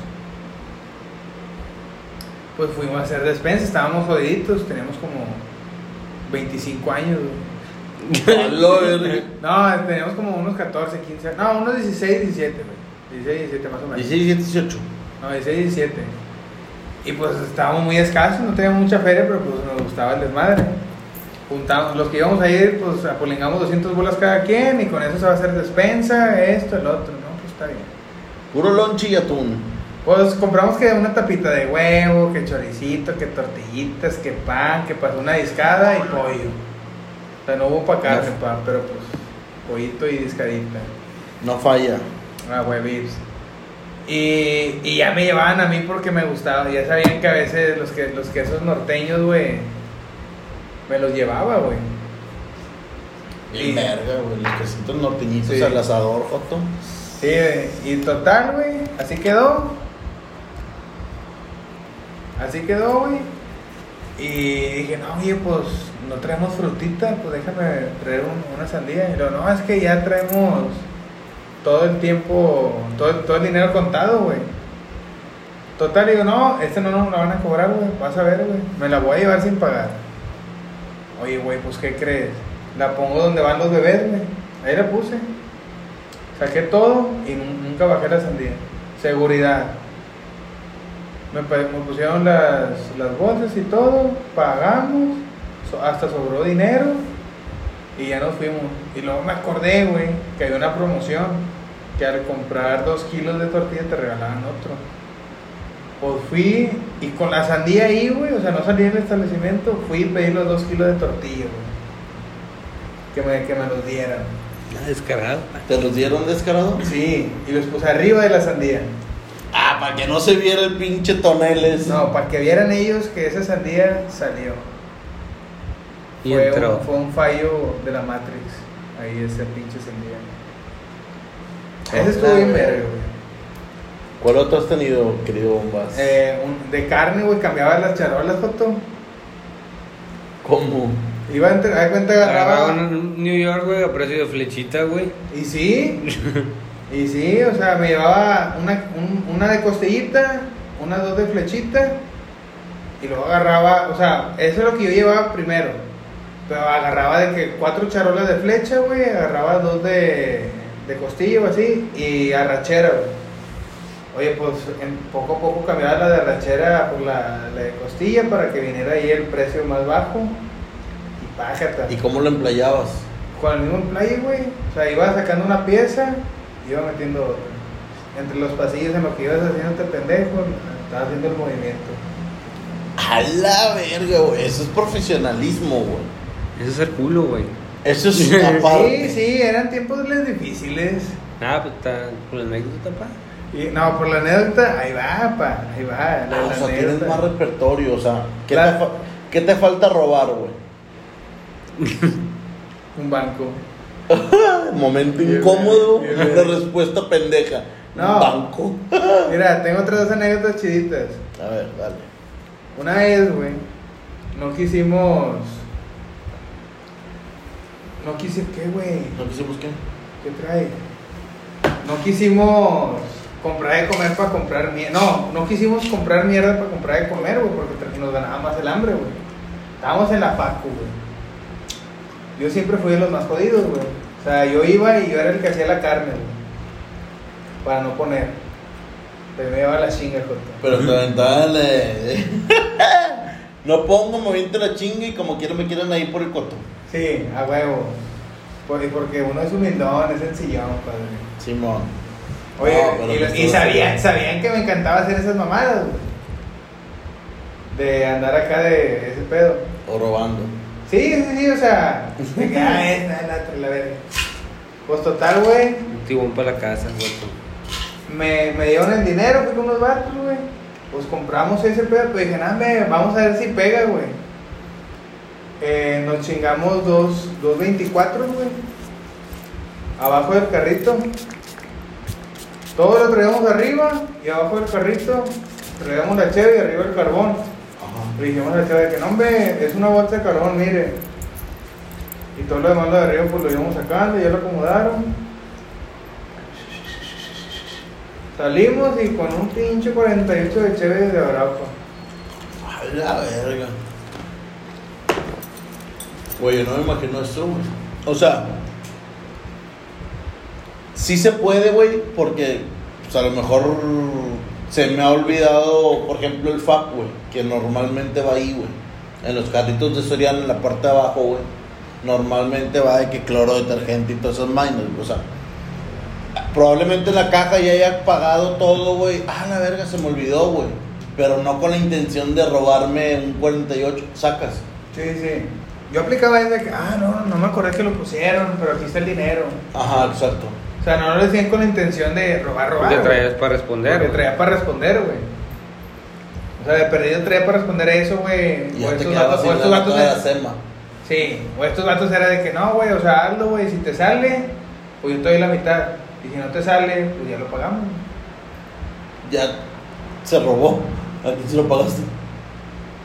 Pues fuimos a hacer despensa, estábamos jodiditos, teníamos como 25 años, güey. No, teníamos como unos 14, 15 años. No, unos 16, 17, güey. 16, 17 más o menos. 16, 18. No, 16, 17. Y pues estábamos muy escasos, no teníamos mucha feria, pero pues nos gustaba el desmadre. Juntamos, los que íbamos a ir, pues apolengamos 200 bolas cada quien y con eso se va a hacer despensa, esto, el otro, ¿no? Pues está bien. Puro lonche y atún. Pues compramos que una tapita de huevo, que choricito, que tortillitas, que pan, que pasó una discada y pollo. Sea, no hubo para carne, pa, pero pues pollito y discadita. No falla. Ah, huevitos. Y, y ya me llevaban a mí porque me gustaba. Ya sabían que a veces los, que, los quesos norteños, güey, me los llevaba, güey. Y- verga, güey. Los quesitos norteñitos Sí. al asador, Joto. Sí, güey. y total, güey, así quedó. Así quedó, güey. Y dije, no, oye, pues no traemos frutita, pues déjame traer un- una sandía. Y luego, no, es que ya traemos todo el tiempo, todo, todo el dinero contado, güey. Total, digo, no, este no nos la van a cobrar, güey. Vas a ver, güey. Me la voy a llevar sin pagar. Oye, güey, pues ¿qué crees? La pongo donde van los bebés, güey. Ahí la puse. Saqué todo y nun- nunca bajé la sandía. Seguridad. Me, me pusieron las, las bolsas y todo, pagamos, hasta sobró dinero y ya nos fuimos. Y luego me acordé, güey, que había una promoción que al comprar dos kilos de tortilla te regalaban otro. Pues fui y con la sandía ahí, güey, o sea, no salí del establecimiento, fui y pedí los dos kilos de tortilla, güey. Que me, que me los dieran. Descarado. ¿Te los dieron descarado? Sí, y los puse arriba de la sandía. Ah, para que no se viera el pinche toneles. No, para que vieran ellos que esa sandía salió. Y fue, entró. un, fue un fallo de la Matrix. Ahí ese pinche sandía. Ese estuvo bien verga, güey. ¿Cuál otro has tenido, querido Bombas? Eh, un- de carne, güey, cambiaba las charolas, foto. ¿Cómo? Iba a entrar, a cuenta Agarraba agarraba. un New York, güey, a precio de flechita, güey. Y sí, y sí, o sea, me llevaba una, un- una de costillita, una dos de flechita, y luego agarraba, o sea, eso es lo que yo llevaba primero. Pero agarraba de que cuatro charolas de flecha, güey, agarraba dos de, de costilla o así, y arrachera, güey. Oye, pues en poco a poco cambiaba la de arrachera por la, la de costilla para que viniera ahí el precio más bajo. Y pájata. ¿Y cómo lo emplayabas? Con el mismo play, güey. O sea, iba sacando una pieza y iba metiendo otra. Entre los pasillos en lo que ibas haciendo este pendejo, estaba haciendo el movimiento. A la verga, güey. Eso es profesionalismo, güey. Eso es el culo, güey. Eso es una parte. Sí, sí, eran tiempos les difíciles. Nada, pues está con la anécdota, pa. Y, no, por la anécdota, ahí va, pa, ahí va. La, Ah, la o sea, tienes anécdota. más repertorio, o sea, ¿qué, La- te, fa- qué te falta robar, güey? Un banco. Momento incómodo, bien. respuesta pendeja. No. Un banco. Mira, tengo otras dos anécdotas chiditas. A ver, dale. Una vez, güey, no quisimos. No quise, ¿qué, güey? ¿No quisimos qué? ¿Qué trae? No quisimos comprar de comer para comprar mierda. No, no quisimos comprar mierda para comprar de comer, güey, porque nos ganaba más el hambre, güey. Estábamos en la Paco, güey. Yo siempre fui de los más jodidos, güey. O sea, yo iba y yo era el que hacía la carne, güey. Para no poner. Pero me llevaba la chinga, Jota. Pero te aventaban no pongo, me aviento la chinga y como quiera me quieren ahí por el coto. Sí, a huevo. Por- Porque uno es humildón, es sencillón, padre. Simón. Oye, No, y, sabían, sabían que me encantaba hacer esas mamadas, güey. De andar acá de ese pedo. O robando. Sí, sí, sí, o sea, de que, ah, esta, la la verga. Pues total, güey, Un tibón para la casa, güey. me, me dieron el dinero, fui con unos vatos, güey. Pues compramos ese pedo, pues dije, nada, me- vamos a ver si pega, güey. Eh, nos chingamos dos, dos 24, güey. Abajo del carrito. Todo lo traíamos arriba y abajo del carrito traíamos la cheve y arriba el carbón. Ajá. Le dijimos a la chava que no, hombre, es una bolsa de carbón, mire. Y todo lo demás lo de arriba pues lo íbamos sacando, ya lo acomodaron. Salimos y con un pinche 48 de cheve de Arauco. A la verga. Yo no me imagino esto, güey. O sea, sí se puede, güey, porque pues, a lo mejor se me ha olvidado, por ejemplo, el FAP, güey, que normalmente va ahí, güey. En los carritos de Soriana, en la parte de abajo, güey. Normalmente va de que cloro, detergente y todas esas güey. O sea, probablemente en la caja ya haya pagado todo, güey. Ah, la verga, se me olvidó, güey. Pero no con la intención de robarme un 48. Sacas. Sí, sí. Yo aplicaba ese que, ah, no, no me acordé que lo pusieron, pero aquí está el dinero. Ajá, exacto. O sea, no lo decían con la intención de robar, robar. Te traías para responder. Porque güey. traía para responder, güey. O sea, de perdido traía para responder eso, güey. Y O te estos vatos, o estos vatos de la era- sema. Sí, o estos vatos era de que no, güey, o sea, hazlo, güey, si te sale, pues yo te doy la mitad. Y si no te sale, pues ya lo pagamos. Ya se robó. ¿A quién se lo pagaste?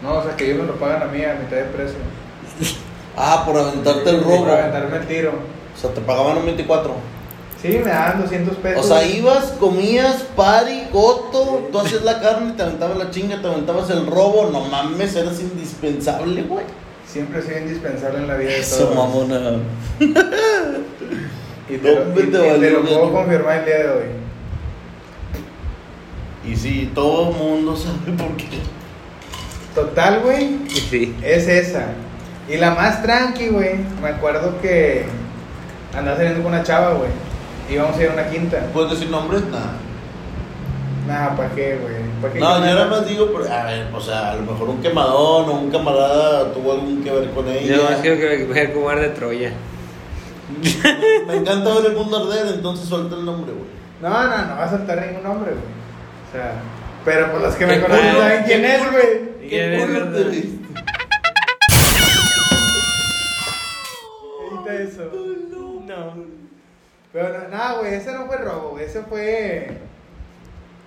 No, o sea, que ellos me lo pagan a mí a mitad de precio. Ah, por aventarte el robo. Por aventarme el tiro. O sea, te pagaban un 24. Sí, me daban 200 O pesos. sea, ibas, comías, pari, goto, tú hacías la carne, te aventabas la chinga, te aventabas el robo. No mames, eras indispensable, güey. siempre sido indispensable en la vida de Eso, todos. mamona. Y te, lo, y- te y te valió lo puedo confirmar el día de hoy. Y sí, todo el mundo sabe por qué. Total, güey, Sí. es esa. Y la más tranqui, güey, me acuerdo que andaba saliendo con una chava, güey. Íbamos a ir a una quinta. ¿Puedes decir nombres? Nada. Nah, ¿para qué, güey? ¿Pa' qué No, yo nada más digo, pero, a ver, o sea, a lo mejor un quemadón o un camarada tuvo algún que ver con ella. Yo más quiero que ver como de Troya. Me encanta ver el mundo arder, entonces suelta el nombre, güey. No, no, no va a soltar ningún nombre, güey. O sea, pero por los que me ¿Qué conocen saben quién es, güey. ¿Quién ¿Qué es, eso. No. Pero no, nada, güey, ese no fue robo, güey, ese fue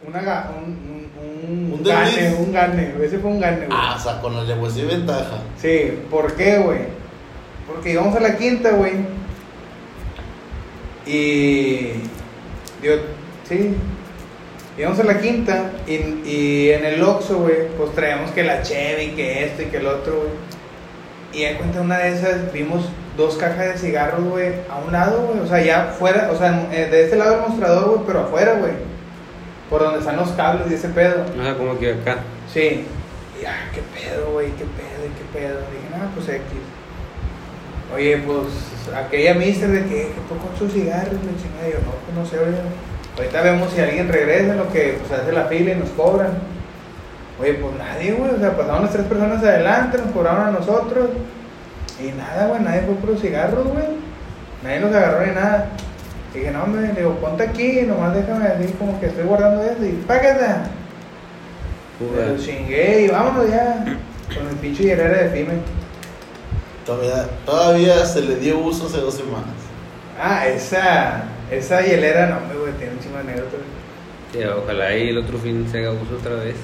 una ga- un, un, un, Un gane, desliz. un gane, ese fue un gane, güey. Ah, o sea, con la pues sí ventaja. Sí, ¿por qué, güey? Porque íbamos a la quinta, güey. Y. Digo, sí. Íbamos a la quinta y, y en el Oxxo, güey, pues traíamos que la Chevy, que esto y que el otro, güey. Y de cuenta una de esas vimos dos cajas de cigarros, güey, a un lado, güey. O sea, ya fuera, o sea, eh, de este lado del mostrador, güey, pero afuera, güey. Por donde están los cables y ese pedo. O sea, como que acá. Sí. Y ah, qué pedo, güey, qué pedo, qué pedo. Dije, no, pues X. Oye, pues aquella mister de que, fue con sus cigarros, me chingada. Yo, no, pues no sé, oye. Ahorita vemos si alguien regresa, lo que pues hace la fila y nos cobran. Oye, pues nadie, güey. O sea, pasaron las tres personas adelante, nos cobraron a nosotros. Y nada, güey, nadie fue por los cigarros, güey. Nadie los agarró ni nada. Dije, no, me digo, ponte aquí, nomás déjame así como que estoy guardando eso y págata. Me lo chingué y vámonos ya. Con el pinche hielera de Fime. Todavía, todavía se le dio uso hace dos semanas. Ah, esa, esa hielera, no, güey, tiene un chingo de anécdotas. Sí, ojalá y el otro fin se haga uso otra vez.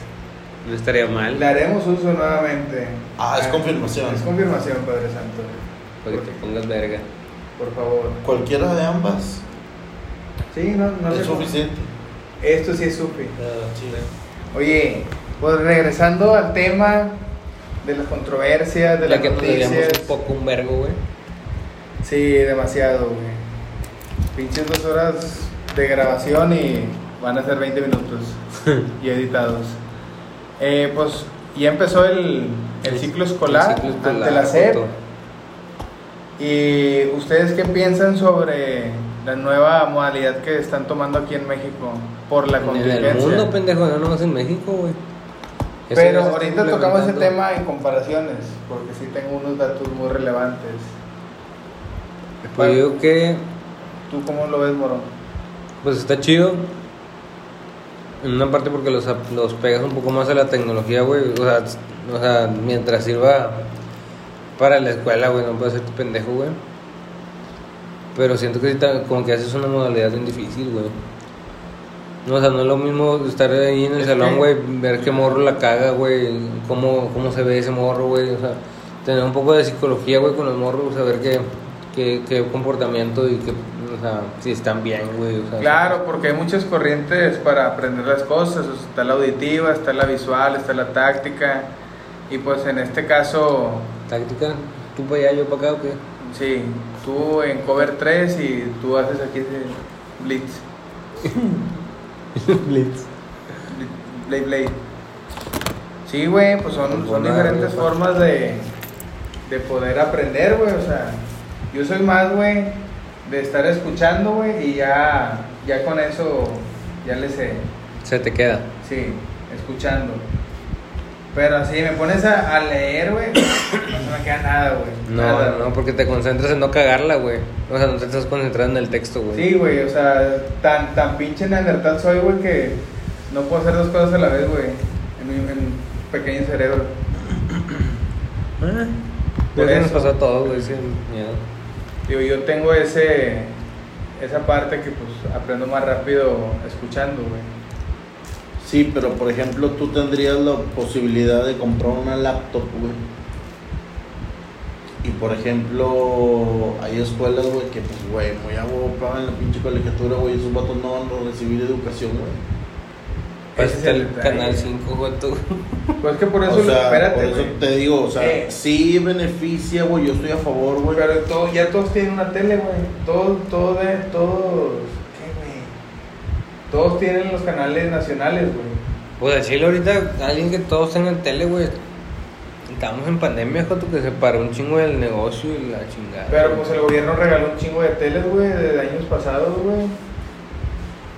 No estaría mal. Le haremos uso nuevamente. Ah, es confirmación. Es confirmación, Padre Santo. Para que te pongas verga. Por favor. Cualquiera de ambas Sí, no, no es suficiente. Esto sí es sufi. Ah, sí. Oye, pues regresando al tema de las controversias, de Ya las que noticias. un poco un vergo, güey. Sí, demasiado, güey. Pinches dos horas de grabación y van a ser 20 minutos y editados. Eh, pues ya empezó el, el ciclo escolar El ciclo escolar, ante la SEP. ¿Y ustedes qué piensan sobre la nueva modalidad que están tomando aquí en México por la En contingencia? el mundo, pendejo, no nomás en México, güey. Pero ahorita tocamos ese tema en comparaciones, porque sí tengo unos datos muy relevantes. Pues yo digo que ¿Tú cómo lo ves, Moro? Pues está chido. En una parte porque los, los pegas un poco más a la tecnología, güey. O sea, o sea, mientras sirva para la escuela, güey, no puedes ser tu pendejo, güey. Pero siento que como que haces una modalidad bien difícil, güey. No, o sea, no es lo mismo estar ahí en el salón, güey, ver qué morro la caga, güey, cómo, cómo se ve ese morro, güey. O sea, tener un poco de psicología, güey, con los morros, saber qué, qué, qué comportamiento y qué, o sea, si están bien, güey. O sea, Claro, porque hay muchas corrientes para aprender las cosas. o sea, está la auditiva, está la visual, está la táctica. Y pues en este caso, Táctica, tú para allá, yo para acá, ¿o qué? sí, tú en cover 3 y tú haces aquí ese blitz. Blitz. Blade Blade. Sí, güey, pues son, son Buena diferentes formas de, de poder aprender, güey. O sea, yo soy más, güey, de estar escuchando, güey, y ya, ya con eso, ya le sé. Se te queda. Sí, escuchando. Pero así me pones a, a leer, güey, no se me queda nada, güey. No, nada. no, porque te concentras en no cagarla, güey. O sea, no te estás concentrando en el texto, güey. Sí, güey, o sea, tan, tan pinche neandertal soy, güey, que no puedo hacer dos cosas a la vez, güey, en mi en mi pequeño cerebro. Ah, Por eso nos pasó a todos, güey, sin miedo. Digo, yo tengo ese, esa parte que pues aprendo más rápido escuchando, güey. Sí, pero por ejemplo, tú tendrías la posibilidad de comprar una laptop, güey. Y por ejemplo, hay escuelas, güey, que pues, güey, muy a pagan la pinche colegiatura, güey, esos vatos no van a recibir educación, güey. Pues Ese es está el canal 5, güey, tú. Pues que por eso, o sea, espérate, por eso güey. te digo, o sea, Eh. sí beneficia, güey, yo estoy a favor, güey. Pero todo, ya todos tienen una tele, güey. Todos, todo de, todos. ¿Qué, güey? Todos tienen los canales nacionales, güey. Pues decirle ahorita a alguien que todos tengan tele, güey. Estamos en pandemia, Joto, que se paró un chingo del negocio y la chingada. Pero pues el gobierno regaló un chingo de teles, güey, de años pasados, güey.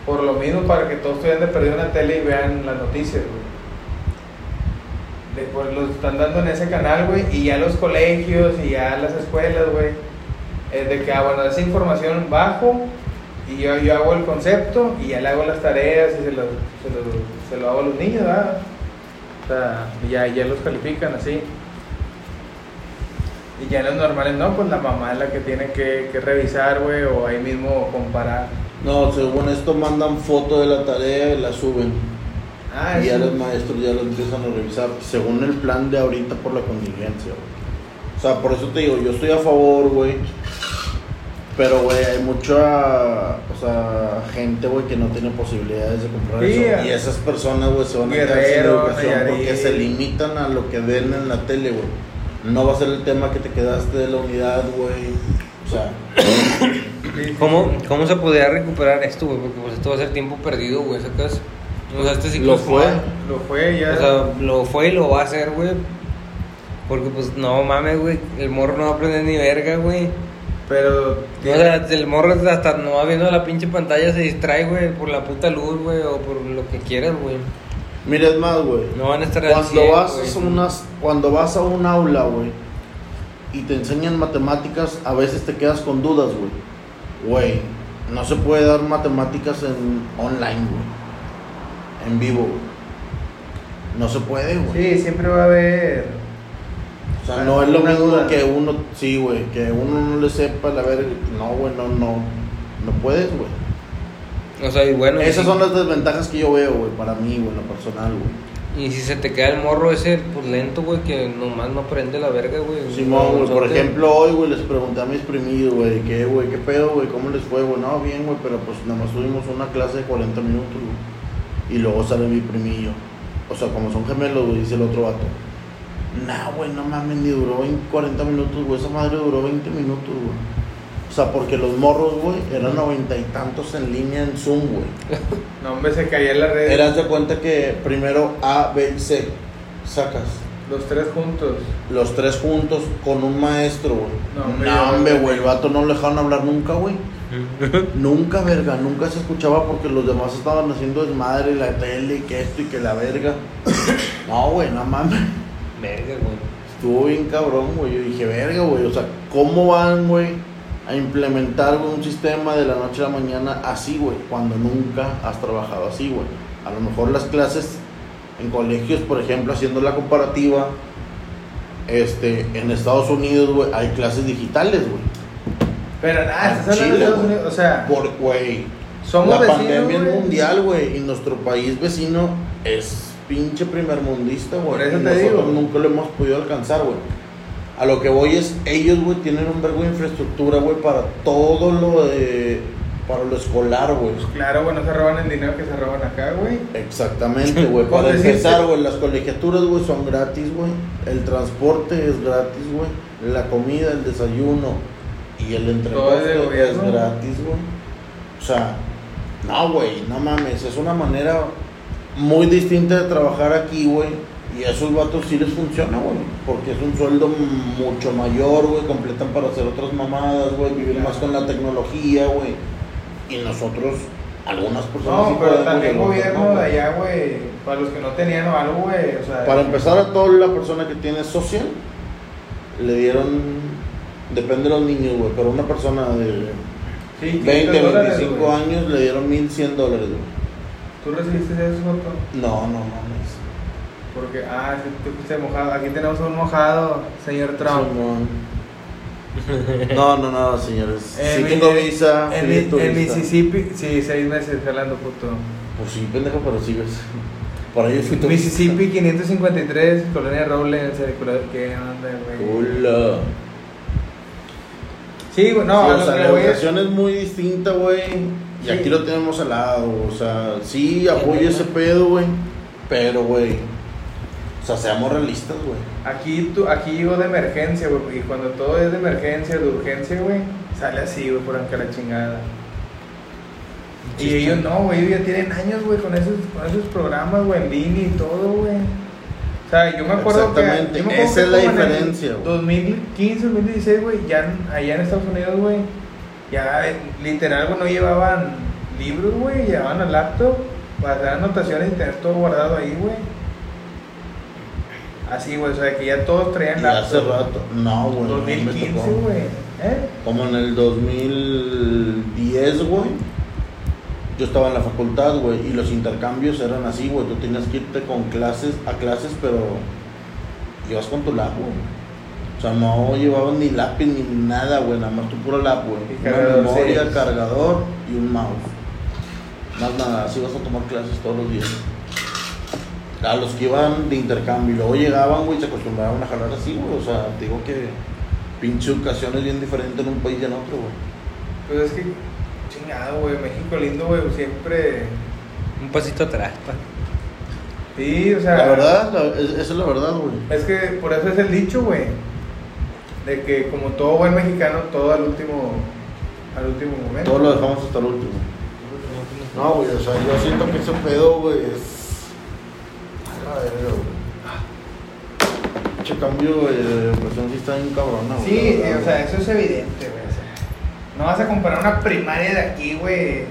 Por lo mismo, para que todos tuvieran de perder una tele y vean las noticias, güey. Después los están dando en ese canal, güey, y ya los colegios y ya las escuelas, güey. Es de que, ah, bueno, esa información bajo y yo, yo hago el concepto y ya le hago las tareas y se lo, se lo, se lo hago a los niños, ¿verdad? O sea, ya, ya los califican así. Y ya en los normales no, pues la mamá es la que tiene que, que revisar, güey, o ahí mismo comparar. No, según esto mandan foto de la tarea y la suben. Ah, y ya los maestros ya lo empiezan a revisar según el plan de ahorita por la contingencia, güey. O sea, por eso te digo, yo estoy a favor, güey. Pero, güey, hay mucha, o sea, gente, güey, que no tiene posibilidades de comprar Sí, eso. Y esas personas, güey, se van a quedar sin educación porque se limitan a lo que ven en la tele, güey. No va a ser el tema que te quedaste de la unidad, güey. O sea, ¿Cómo. ¿Cómo se podría recuperar esto, güey? Porque pues esto va a ser tiempo perdido, güey, ¿sacas? O sea, este ciclo Lo es fue. mal. Lo fue ya. O sea, lo fue y lo va a hacer, güey. Porque pues no mames, güey. El morro no va a aprender ni verga, güey. pero. O sea, el morro hasta no va viendo la pinche pantalla, se distrae, güey, por la puta luz, güey, o por lo que quieras, güey. mira, es más, güey. No van a estar al Cuando 100, vas, güey. a unas, cuando vas a un aula, güey, y te enseñan matemáticas, a veces te quedas con dudas, güey. Güey, no se puede dar matemáticas en online, güey. En vivo, güey. No se puede, güey. Sí, siempre va a haber. O sea, no es lo mismo duda. que uno, sí, güey, que uno no le sepa la verga. No, güey, no, no. No puedes, güey. O sea, y bueno. Esas son las desventajas que yo veo, güey, para mí, güey, en lo personal, güey. Y si se te queda el morro ese, pues lento, güey, que nomás no prende la verga, güey. Simón, güey, por ejemplo, hoy, güey, les pregunté a mis primillos, güey, ¿qué, güey, qué pedo, güey, cómo les fue, güey? No, bien, güey, pero pues nada más tuvimos una clase de 40 minutos, güey. Y luego sale mi primillo. O sea, como son gemelos, güey, dice el otro vato. Nah, güey, no mames, ni duró 20, 40 minutos, güey, esa madre duró 20 minutos, güey. O sea, porque los morros, güey, eran noventa y tantos en línea en Zoom, güey. No, hombre, se caía en la red. Eras de cuenta que primero A, B y C sacas. Los tres juntos. Los tres juntos con un maestro, güey. No, hombre, No, hombre, güey, el vato no lo dejaron hablar nunca, güey. Nunca, verga, nunca se escuchaba porque los demás estaban haciendo desmadre, la tele, y que esto y que la verga. No, güey, no mames. Verga, güey. Estuvo bien cabrón, güey. Yo dije, verga, güey, o sea, ¿cómo van, güey, a implementar un sistema de la noche a la mañana así, güey? Cuando nunca has trabajado así, güey. A lo mejor las clases en colegios, por ejemplo, haciendo la comparativa, este, en Estados Unidos, güey, hay clases digitales, güey. Pero nada, hablando de Chile, Estados. Unidos. O sea, Por, güey, somos la vecinos, pandemia es mundial, güey, y nuestro país vecino es pinche primermundista, güey. Por eso y te nosotros digo. nunca lo hemos podido alcanzar, güey. A lo que voy es, ellos, güey, tienen un vergo de infraestructura, güey, para todo lo de, para lo escolar, güey. Claro, güey, no se roban el dinero que se roban acá, güey. Exactamente, güey. Para empezar, güey, las colegiaturas, güey, son gratis, güey. El transporte es gratis, güey. La comida, el desayuno y el Todo es gratis, güey. O sea, no, güey, no mames. Es una manera muy distinta de trabajar aquí, güey. Y a esos vatos sí les funciona, güey. Porque es un sueldo mucho mayor, güey. Completan para hacer otras mamadas, güey. Vivir más con la tecnología, güey. Y nosotros, algunas personas sí No, pero podemos, también otros gobierno no, de allá, güey. Para los que no tenían o algo, güey. O sea, Para empezar, a toda la persona que tiene social, le dieron, depende de los niños, güey, pero una persona de sí, 20, 500 dólares, 25 güey. años le dieron 1100 dólares, güey. ¿Tú recibiste eso, Joto? No, no mames. Porque, ah, sí, te fuiste mojado. Aquí tenemos un mojado, señor Trump. No, no, no, señores. En sí tengo visa, En, fui mi-. Mississippi, sí, seis meses jalando, puto. Pues sí, pendejo, pero sigues. Para ellos fui turista. Mississippi 553, Colonia Roble, en el circular. ¿Qué onda, güey? Hola. Sí, güey, no, Sí, o sea, la educación es muy distinta, güey. Y Sí. aquí lo tenemos al lado, o sea, sí apoyo ese pedo, güey. Pero, güey, o sea, seamos realistas, güey. Aquí, tú, aquí llegó de emergencia, güey. Y cuando todo es de emergencia, de urgencia, güey, sale así, güey, por acá la chingada. Y ellos no, güey, ellos ya tienen años, güey, con esos, con esos programas, güey, en línea y todo, güey. O sea, yo me acuerdo que. Exactamente, yo me acuerdo esa que es la diferencia, güey. 2015, 2016, güey, ya allá en Estados Unidos, güey, ya literal, güey, no llevaban libros, güey, llevaban el laptop para hacer anotaciones y tener todo guardado ahí, güey. Así, güey, o sea, que ya todos traían laptop. hace rato, no, güey, no me 2015, tocó. güey. ¿Eh? Como en el 2010, güey. Yo estaba en la facultad, güey, y los intercambios eran así, güey. Tú tenías que irte con clases, a clases, pero ibas con tu lap, güey. O sea, no llevaban ni lápiz ni nada, güey, nada más tu puro lap, güey. Una memoria, cargador y un mouse. Más nada, así vas a tomar clases todos los días. A los que iban de intercambio y luego llegaban, güey, se acostumbraban a jalar así, güey. O sea, te digo que pinche educación es bien diferente en un país y en otro, güey. Pues es que, chingado, güey, México lindo, güey, siempre. Un pasito atrás, pa. Sí, o sea. La verdad, la- es- esa es la verdad, güey. Es que por eso es el dicho, güey. De que como todo buen mexicano, todo al último. Al último momento. Todo lo dejamos hasta el último. No, güey, o sea, yo siento que ese pedo, güey, es. Pinche cambio de educación sí está bien cabrona, güey. Sí, eh, o sea, eso es evidente, güey. o sea, no vas a comparar una primaria de aquí, güey,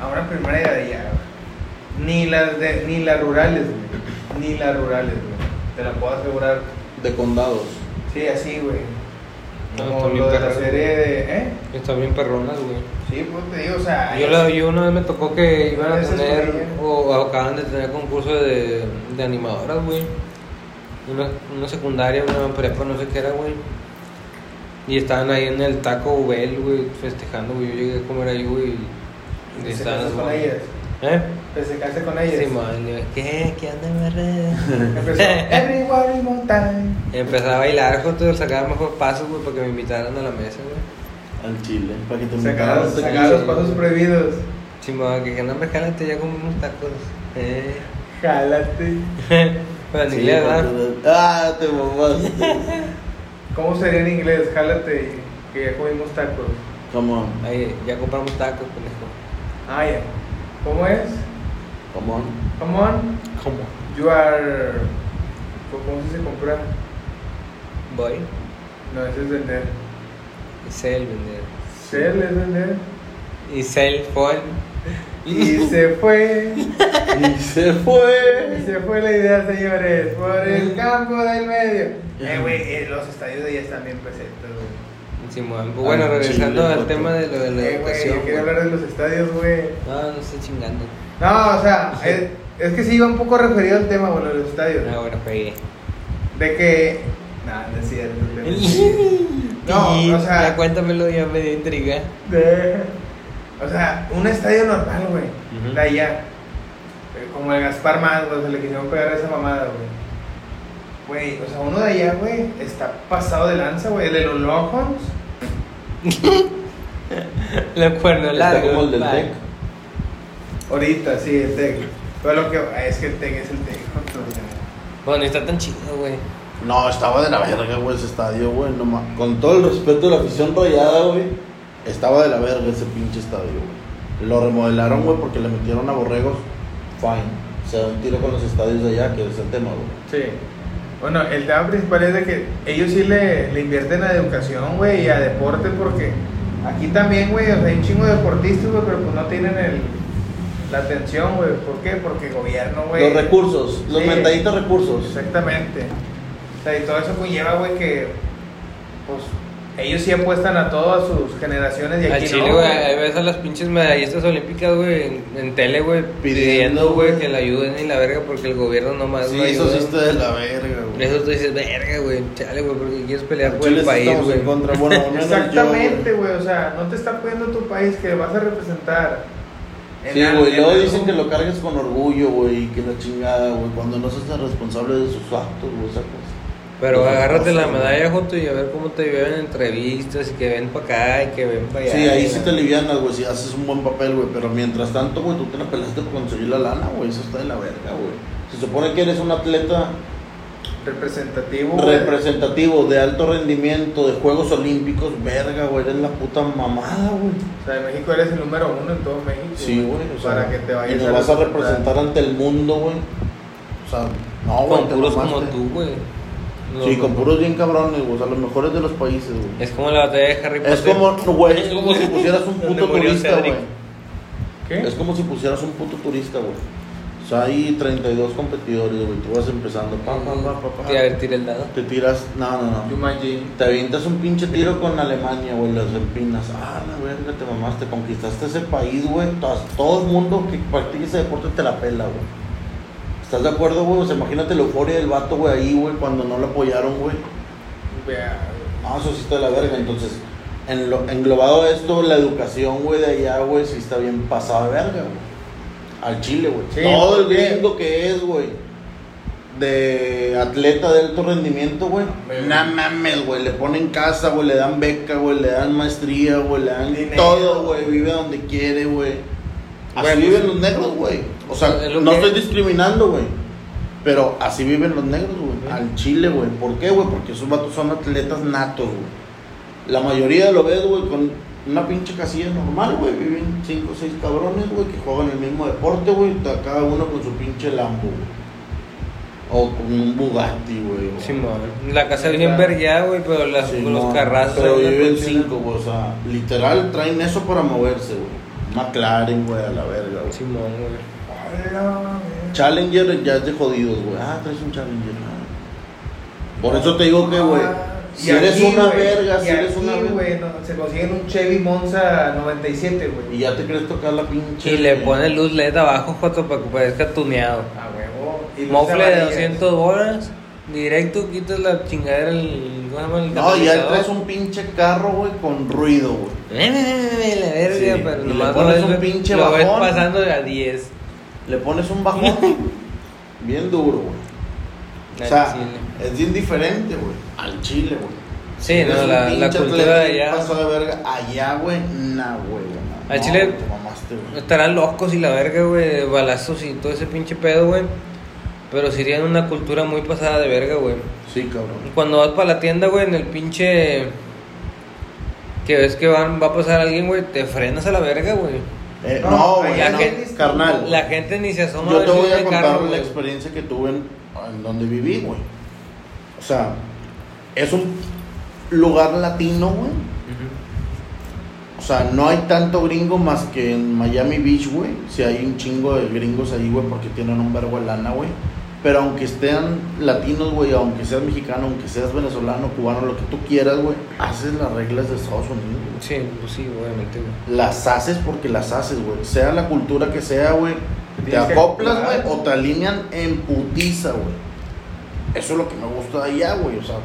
a una primaria de allá, güey. Ni las de, ni las rurales, güey. Ni las rurales, güey. Te la puedo asegurar. De condados. Sí, así, güey. No, Como lo de la serie de. ¿Eh? Está bien perronas, güey. Sí, pues te digo, o sea. Yo, la- yo una vez me tocó que iban a tener, o, acaban de tener concurso de, de animadoras, güey. Una, una secundaria, una prepa, no sé qué era, güey. Y estaban ahí en el Taco Bell, güey, festejando, güey. Yo llegué a comer ahí, güey. ¿Te con ellas? ¿Eh? ¿Te con ellas? Sí, man, yo, ¿qué? ¿Qué anda en redes? Empezó. Everyone is on time. Empecé a bailar juntos, sacaba mejor pasos, güey, para que me invitaran a la mesa, güey. Al chile. Para que te Sacar, sacar los pasos prohibidos. Sí, man, que no me jálate, ya comimos tacos. Eh. Jálate. Pero en Sí, inglés, ¿verdad? porque- Ah, te mamaste. ¿Cómo sería en inglés? Jálate, que ya comimos tacos. Come on, Ahí, ya compramos tacos, pendejo. Ah, ya. ¿Cómo es? come on. Come on. ¿Cómo? You are. ¿Cómo se dice comprar? Voy. No, ese es vender. Y sell, vender. Sell es vender. Y sell, phone. Y se fue. Y se Y fue. se fue la idea, señores. Por el campo del medio. Eh, güey, eh, los estadios de allá están bien pesetas, güey. Simón. Pues bueno, Al regresando al tema de lo de la Eh, güey, educación. güey. hablar de los estadios, güey. No, no estoy chingando. No, o sea, es, es que sí iba un poco referido al tema, güey, de los estadios. No, bueno, pegué. De que. Nah, no es cierto. güey. No, o sea- Ya cuéntamelo, ya me dio intriga. De- O sea, un estadio normal, güey. Ujú. De allá. Eh, Como el Gaspar Más, güey, se le quisieron pegar a esa mamada, güey. Güey, o sea, uno de allá, güey, está pasado de lanza, güey. El de los Longhorns. Los cuernos Está largos. como el del. Tec. Ahorita, sí, el Tec. Pero lo que. Es que el Tec es el Tec, o sea. Bueno, está tan chido, güey. No, estaba de la verga, güey, ese estadio, güey. No ma- Con todo el respeto de la afición rayada, güey. Estaba de la verga ese pinche estadio, güey. Lo remodelaron, güey, porque le metieron a borregos. Fine. Se da un tiro con los estadios de allá, que es el tema, güey. Sí. Bueno, el tema principal es de que ellos sí le, le invierten a educación, güey, y a deporte, porque aquí también, güey, o sea, hay un chingo de deportistas, güey, pero pues no tienen el, la atención, güey. ¿Por qué? Porque el gobierno, güey. Los recursos, los Sí. mentaditos recursos. Exactamente. O sea, y todo eso conlleva, güey, que pues ellos sí apuestan a todas sus generaciones y Al aquí Chile, no. güey, ahí ves a las pinches medallistas olímpicas, güey, en, en tele, güey, pidiendo, güey, que la ayuden y la verga porque el gobierno nomás Sí, no eso ayuda. sí está de la verga, güey. Eso tú dices, verga, güey, chale, güey, porque quieres pelear por el país, güey. en contra. Bueno, Exactamente, güey. O sea, no te está pidiendo tu país que vas a representar. en Sí, güey, luego dicen que lo cargues con orgullo, güey, y que la chingada, güey, cuando no se hace responsable de sus actos, güey, sacas. Pero agárrate no la medalla, Joto, y a ver cómo te llevan en entrevistas y que ven para acá y que ven para allá. Sí, ahí sí te alivianas, güey, si haces un buen papel, güey. Pero mientras tanto, güey, tú te la pelaste por conseguir la lana, güey. Eso está de la verga, güey. Se supone que eres un atleta Representativo. güey. representativo de alto rendimiento, de Juegos Olímpicos, verga, güey. Eres la puta mamada, güey. O sea, en México eres el número uno en todo México. Sí, güey. O sea, para que te vayas y nos vas a representar ante el mundo, güey. O sea, no, güey. Con puros como tú, güey. Sí, Los- con puros bien cabrones, güey. O sea, los mejores de los países, güey. Es como la batalla de Harry Potter. Es como, güey, es como si pusieras un puto turista, güey. ¿Qué? Es como si pusieras un puto turista, güey. O sea, hay 32 competidores, güey. Tú vas empezando, pa, pa, pa, pa, pa. Sí, a ver, tira el dado. Te tiras, no, no, no. Te avientas un pinche tiro con Alemania, güey, las empinas. Ah, la verga, te mamaste, conquistaste ese país, güey. Todo, todo el mundo que practique ese deporte te la pela, güey. ¿Estás de acuerdo, güey? O sea, imagínate la euforia del vato, güey, ahí, güey, cuando no lo apoyaron, güey. Vea. No, eso sí está de la verga. Entonces, en lo, englobado esto, la educación, güey, de allá, güey, sí está bien pasada de verga, güey. Al Chile, güey. Sí, Todo el gringo que es, güey, de atleta de alto rendimiento, güey. Güey. No mames, güey. Le ponen casa, güey, le dan beca, güey, le dan maestría, güey, le dan Dinero. todo, güey. Vive donde quiere, güey. Así Güey, viven los negros, güey. O sea, no que- estoy discriminando, güey. Pero así viven los negros, güey. Al Chile, güey. ¿Por qué, güey? Porque esos vatos son atletas natos, güey. La mayoría lo ves, güey, con una pinche casilla normal, güey. Viven cinco o seis cabrones, güey, que juegan el mismo deporte, güey. Cada uno con su pinche Lambo, güey. O con un Bugatti, güey. Simón. La casa es bien vergueada, güey, pero las, Sí, los carrazos. Pero viven cinco, güey. O sea, literal traen eso para moverse, güey. McLaren, güey, a la verga, güey. Simón, güey. Challenger ya es de jodidos, güey. Ah, traes un Challenger. ah. Por eso te digo que, güey, Ah, si y eres aquí, una verga, y si eres aquí, una verga. güey, no, se consiguen un Chevy Monza 97, Y güey. ya te quieres tocar la pinche. Y le pone luz LED abajo, Joto, para que parezca tuneado. A huevo. Y Mofle de amarillas. 200 bolas. Directo, quitas la chingadera, el. ¿Cómo? El No, ya traes un pinche carro, güey, con ruido, güey. La verga, Sí, pero y le nomás pones lo un pinche lo ves bajón. pasando a 10. Le pones un bajón bien duro, güey. O sea, chile. es bien diferente, güey. Al chile, güey. Sí, no, la, la cultura de allá. pasado de verga. Allá, güey, nah, güey. Al No, chile- Te mamaste. Estarán locos y la verga, güey, balazos y todo ese pinche pedo, güey. Pero tienen una cultura muy pasada de verga, güey. Sí, cabrón. Y Cuando vas para la tienda, güey, en el pinche. Que ves que van, va a pasar alguien, güey, te frenas a la verga, güey. Eh, No, no, güey, no, carnal. La gente ni se asoma Yo te voy a contar carro, la güey. experiencia que tuve en, en donde viví, güey. O sea, es un lugar latino, güey. O sea, no hay tanto gringo más que en Miami Beach, güey. Si hay un chingo de gringos ahí, güey, porque tienen un vergo de lana, güey. Pero aunque estén latinos, güey, aunque seas mexicano, aunque seas venezolano, cubano, lo que tú quieras, güey, haces las reglas de Estados Unidos, güey. Sí, pues sí, obviamente, güey. Las haces porque las haces, güey. Sea la cultura que sea, güey. Te acoplas, güey, o te alinean en putiza, güey. Eso es lo que me gusta de allá, güey. O sea,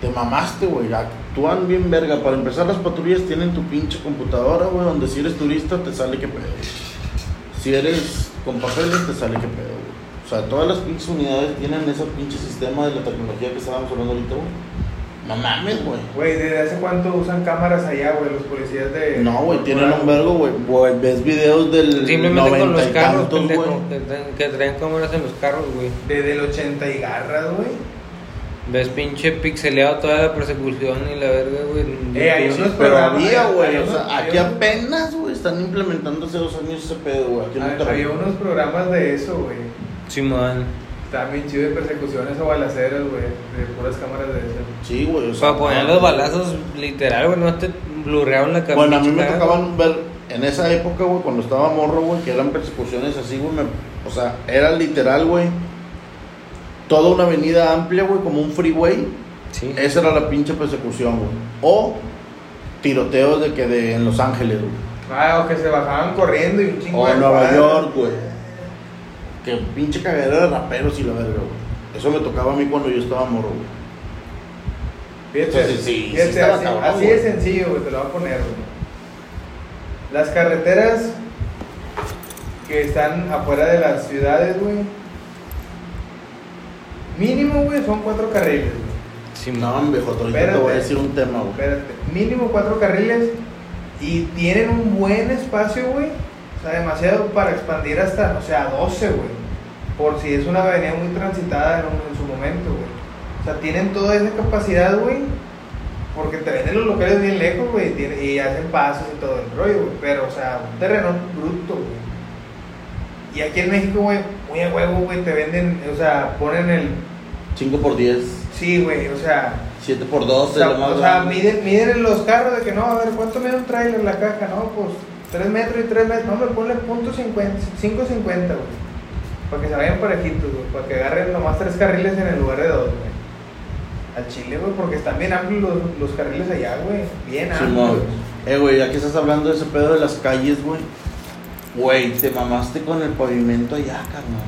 te mamaste, güey. Actúan bien verga. Para empezar, las patrullas tienen tu pinche computadora, güey, donde si eres turista te sale que pedo. Si eres con papeles, te sale que pedo, sea, todas las pinches unidades tienen ese pinche sistema de la tecnología que estábamos hablando ahorita, güey. No mames, güey. Güey, ¿desde hace cuánto usan cámaras allá, güey, los policías de... No, güey, tienen un vergo, güey. Güey, Ves videos del Simplemente con los carros, tantos, pendejo, güey. que, traen- que traen cámaras en los carros, güey. Desde el 80 y garras, güey. Ves pinche pixeleado toda la persecución y la verga, güey. Eh, hay unos Pero había, güey. O sea, aquí apenas, güey, están implementando hace dos años ese pedo, güey. Había unos programas de eso, güey. Simón. Bien chido de persecuciones o balaceras, güey. De puras cámaras de eso. Sí, güey. O sea, Para poner los balazos, literal, güey, no te blurrearon la cabeza. Bueno, a mí me tocaban ver en esa época, güey, cuando estaba morro, güey, que eran persecuciones así, güey. me- O sea, era literal, güey. Toda una avenida amplia, güey, como un freeway. Sí. Esa era la pinche persecución, güey. O tiroteos de que de en Los Ángeles, güey. Ah, o que se bajaban corriendo y un chingo O de en Nueva. York, güey. Que pinche cagadera de raperos y la verga, güey. Eso me tocaba a mí cuando yo estaba morro, güey. Fíjate, Entonces, sí, sí fíjate, estaba así, cabrón, así güey. de sencillo, güey, te lo voy a poner, güey. Las carreteras que están afuera de las ciudades, güey. Mínimo, güey, son cuatro carriles, güey. Sí, No, hombre, Joto, ahorita te Espérate. voy a decir un tema, güey. Espérate, mínimo cuatro carriles y tienen un buen espacio, güey. O sea, demasiado para expandir hasta, o sea, 12, güey. Por si es una avenida muy transitada en, un- en su momento, güey. O sea, tienen toda esa capacidad, güey. Porque te venden los locales bien lejos, güey. y hacen pasos y todo el rollo, güey. Pero, o sea, un terreno bruto, güey. Y aquí en México, güey, muy a huevo, güey, te venden, o sea, ponen el. 5 por 10, Sí, güey, o sea. 7 por O 12, sea, lo más o sea, miden, miden en los carros de que no, a ver, ¿cuánto mide un trailer la caja? No, pues 3 metros y 3 metros. No, me ponle punto 50, 5.50, güey. Para que se vayan parejitos, güey. Para que agarren nomás 3 carriles en el lugar de 2, güey. Al chile, güey, porque están bien amplios los, los carriles allá, güey. Bien amplios. Eh, güey, ya que estás hablando de ese pedo de las calles, güey. Güey, te mamaste con el pavimento allá, carnal.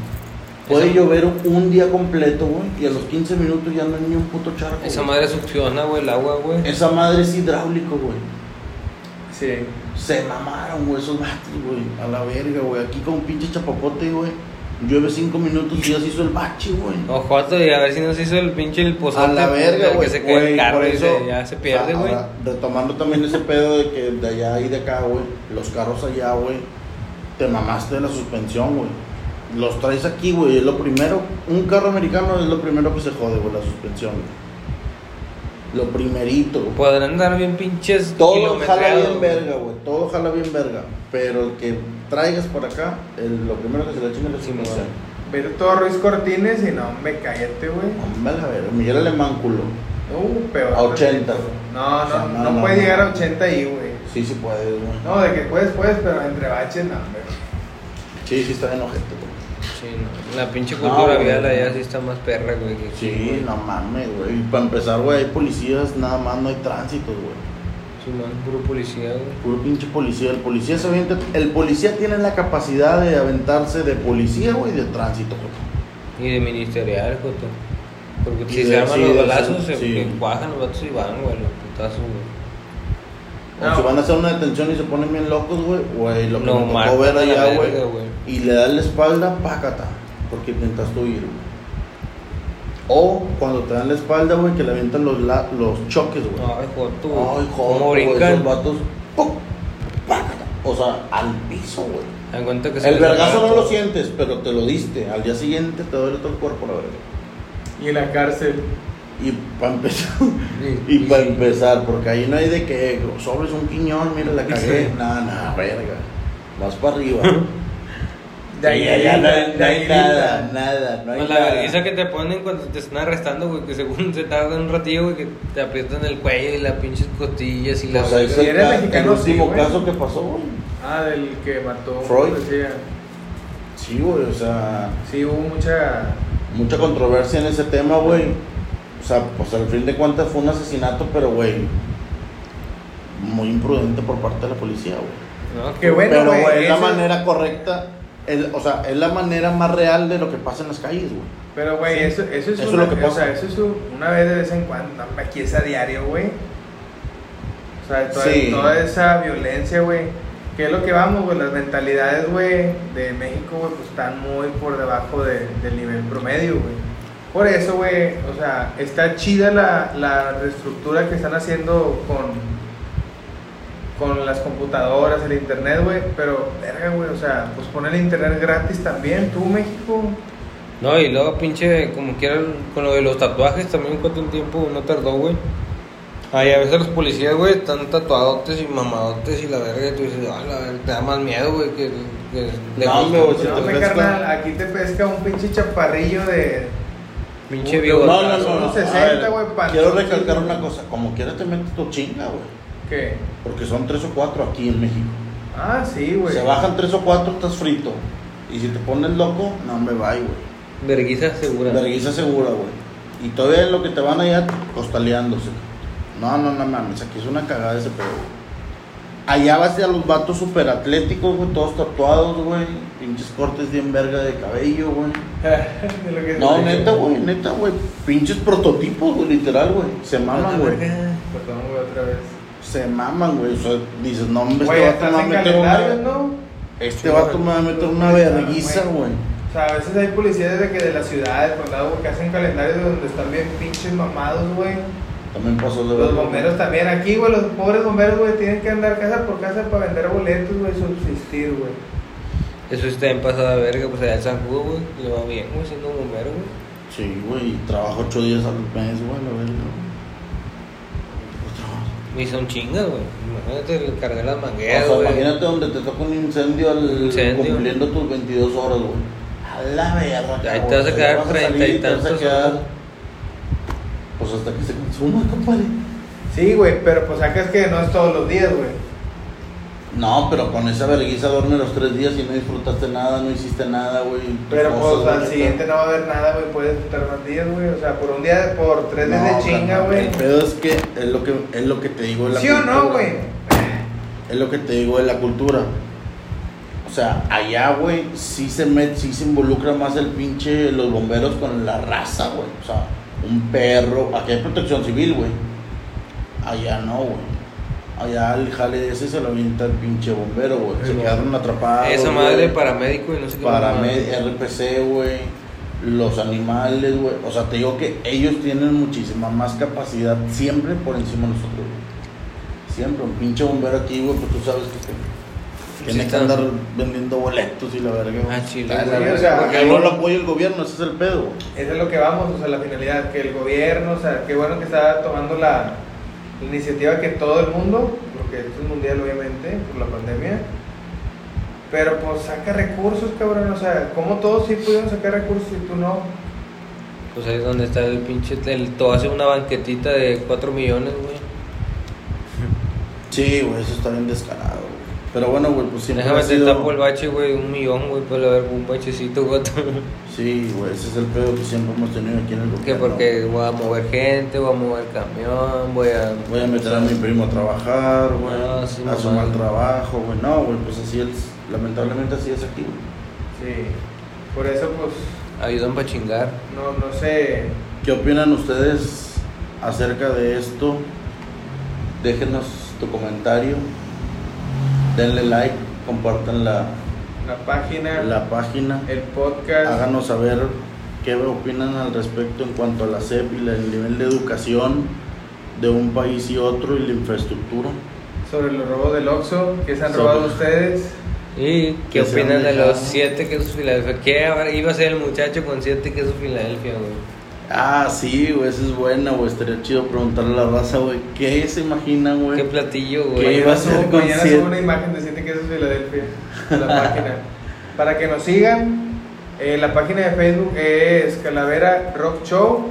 Puede llover un día completo, güey, y a los 15 minutos ya no hay ni un puto charco. Esa güey. madre succiona, güey, el agua, güey. Esa madre es hidráulico, güey. Sí. Se mamaron, güey, esos vatos, güey. A la verga, güey. Aquí con un pinche chapapote, güey. Llueve 5 minutos y ya se hizo el bache, güey. Ojoto, y a ver si nos hizo el pinche el pozote. A la verga, que güey. se cae el Güey, carro por y eso, se- ya se pierde, o sea, güey. ahora, Retomando también ese pedo de que de allá y de acá, güey. Los carros allá, güey. Te mamaste de la suspensión, güey. Los traes aquí, güey. Es lo primero. Un carro americano es lo primero que se jode, güey, la suspensión, güey. Lo primerito. Podrán dar bien pinches Todo jala bien verga, güey. Todo jala bien verga. Pero el que traigas por acá, el- lo primero que se le chinga es suspensión. Vete todo Ruiz Cortines y no, me cállate, güey. Hombre, a ver, Miguel Alemán, culo. Uh, peor. A 80. No, no, O sea, no, no, no, puedes no. llegar a 80 ahí, güey. Sí, sí puedes, güey. No, de que puedes, puedes, pero entre baches, no, güey. Sí, sí está en ojete, güey. Sí, no. La pinche cultura No, güey. vial allá sí está más perra, güey. que aquí, Sí, güey. no mames, güey. Y para empezar, güey, hay policías, nada más no hay tránsito, güey. Sí, no, puro policía, güey. Puro pinche policía. El policía se avienta. El policía tiene la capacidad de aventarse de policía, güey, y de tránsito, güey. Y de ministerial, joto. Porque si de- se arman sí, los balazos, se cuajan los vatos y van, güey, los putazos, güey. O No. si van a hacer una detención y se ponen bien locos, güey, güey, lo que No, me tocó ver allá, güey. Y le das la espalda, pácata, porque intentaste huir. O cuando te dan la espalda, güey, que le avientan los, la- los choques, güey. Ay, joto, güey. Ay, ¿Cómo joder, güey, brincan? esos vatos, ¡pum! pácata. O sea, al piso, güey. Que El vergazo no lo sientes, pero te lo diste. Al día siguiente te duele todo el cuerpo, la verga. Y en la cárcel. Y para empezar, Sí, y para sí. empezar, porque ahí no hay de que sobres un quiñón, mira, la cagué. Sí. Nada, nada, verga. Vas para arriba. De ahí, de nada, nada, no hay No, la vergüenza que te ponen cuando te están arrestando, güey, que según se tarda un ratillo, güey, que te aprietan el cuello y las pinches costillas y la O sea, es Si el, eres ca- mexicano, el último sí, güey. caso que pasó, güey. Ah, del que mató. Freud. Decía. Sí, güey, o sea, Sí, hubo mucha. mucha controversia en ese tema, güey. O sea, pues al fin de cuentas fue un asesinato, pero, güey, muy imprudente por parte de la policía, güey. ¿no? Qué bueno, pero, güey. es la manera correcta, el- o sea, es la manera más real de lo que pasa en las calles, güey. Pero, güey, eso, eso es Eso es lo que O pasa. sea, eso es un- una vez de vez en cuando. Aquí es a diario, güey. O sea, toda, Sí. toda esa violencia, güey. ¿Qué es lo que vamos, güey? Las mentalidades, güey, de México, güey, pues están muy por debajo de- del nivel promedio, güey. Por eso, güey, o sea, está chida la, la reestructura que están haciendo con con las computadoras, el internet, güey, pero, verga, güey, o sea, pues poner el internet gratis también, tú, México. No, y luego pinche, como quieran, con lo de los tatuajes también, cuánto tiempo no tardó, güey. Ay, a veces los policías, güey, están tatuadotes y mamadotes y la verga, y tú dices, ah, la verga, te da más miedo, güey, que, que le No, gusta, hombre, güey, si No, carnal, aquí te pesca un pinche chaparrillo de. Pinche No, bigote. No, no, no, no. 60, a ver, güey, Quiero recalcar una cosa, como quiera te metes tu chinga, güey. ¿Qué? Porque son tres o cuatro aquí en México. Ah, sí, güey. Se bajan tres o cuatro, estás frito. Y si te pones loco, no me va, güey. Verguiza segura. Vergüenza segura, güey. Y todavía lo que te van allá costaleándose. No, no, no mames, aquí es una cagada ese pedo. güey. Allá vas a los vatos super atléticos, güey, todos tatuados, güey. Pinches cortes bien verga de cabello, güey. No, neta, güey, neta, güey. Pinches prototipos, güey, literal, güey. Se maman, güey. Perdón, güey, otra vez. Se maman, güey. O sea, dices, no, hombre, Güey, este vato me va a meter una. ¿no? Este vato me va a meter una verguiza, güey. sea, a veces hay policías de que de las ciudades, condado, que hacen calendarios donde están bien pinches mamados, güey. También pasó de Los bomberos también, aquí, güey, los pobres bomberos, güey, tienen que andar casa por casa para vender boletos, güey, subsistir, güey. Eso está en pasada verga, pues allá en San Juan, güey. Le va bien, güey, siendo bombero, güey. Sí, güey, y trabajo ocho días al mes, güey, la verga. Y son chingas, güey. Imagínate el cargar las mangueras, O sea, güey. imagínate donde te toca un incendio, al, Incendio. cumpliendo tus 22 horas, güey. A la verga. Ahí te vas a quedar vas treinta salir y te vas a tantos quedar. Pues hasta que se consuma, compadre. Sí, güey, pero pues sacas que no es todos los días, güey. No, pero con esa vergüenza duerme los tres días y no disfrutaste nada, no hiciste nada, güey. Pero pues al siguiente no va a haber nada, güey, puedes estar más días, güey. O sea, por un día, por tres días No, de chinga, güey. El pedo es que es lo que, es lo que te digo de la ¿Sí o no, güey? Es lo que te digo de la cultura. O sea, allá, güey, sí se met, sí se involucra más el pinche, los bomberos con la raza, güey. O sea, un perro. Aquí hay protección civil, güey. Allá no, güey. Allá el jale ese se lo avienta el pinche bombero, güey. Se quedaron atrapados. Esa güey. madre paramédico y no sé qué. Para mamada. RPC, güey. Los animales, güey. O sea, te digo que ellos tienen muchísima más capacidad siempre por encima de nosotros, güey. Siempre. Un pinche bombero aquí, güey, pues tú sabes que Sí, tiene que andar vendiendo boletos y la verga. Ah, chile, la güey. verga, o sea, porque no lo apoya el gobierno, ese es el pedo, güey. Esa es lo que vamos, o sea, la finalidad, que el gobierno, o sea, qué bueno que está tomando la iniciativa que todo el mundo, porque esto es mundial obviamente, por la pandemia, pero pues saca recursos, cabrón, o sea, ¿cómo todos sí pudieron sacar recursos y tú no? Pues ahí es donde está el pinche. El, todo hace una banquetita de 4 millones, güey. Sí, güey, eso está bien descarado, güey. Pero bueno, güey, pues siempre Déjame te sido... tapo el bache, güey. Un millón, güey. Puede haber un bachecito, goto. Sí, güey, ese es el pedo que siempre hemos tenido aquí en el gobierno. Que porque voy a mover gente, voy a mover camión, voy a. Voy a meter a mi primo a trabajar, güey. No, sí, a su mal trabajo, güey. No, güey, pues así es. Lamentablemente así es aquí, güey. Sí, por eso pues, Ayudan para chingar. no, no sé, ¿Qué opinan ustedes acerca de esto? Déjenos tu comentario. Denle like, compartan la, la página, la página. el podcast, Háganos saber qué opinan al respecto en cuanto a la SEP y el nivel de educación de un país y otro y la infraestructura. sobre los robos del Oxxo, que se han Sobre- robado ustedes. ¿Y qué opinan de los 7 quesos Filadelfia? ¿Qué iba a ser el muchacho con 7 quesos Filadelfia, güey? Ah, sí, güey, esa es buena, güey. Estaría chido preguntarle a la raza, güey, ¿qué se imagina, güey? ¿Qué platillo, ¿Qué güey? iba a Mañana ser mañana siete? subo una imagen de 7 quesos Filadelfia en la página. Para que nos sigan, eh, la página de Facebook es Calavera Rock Show.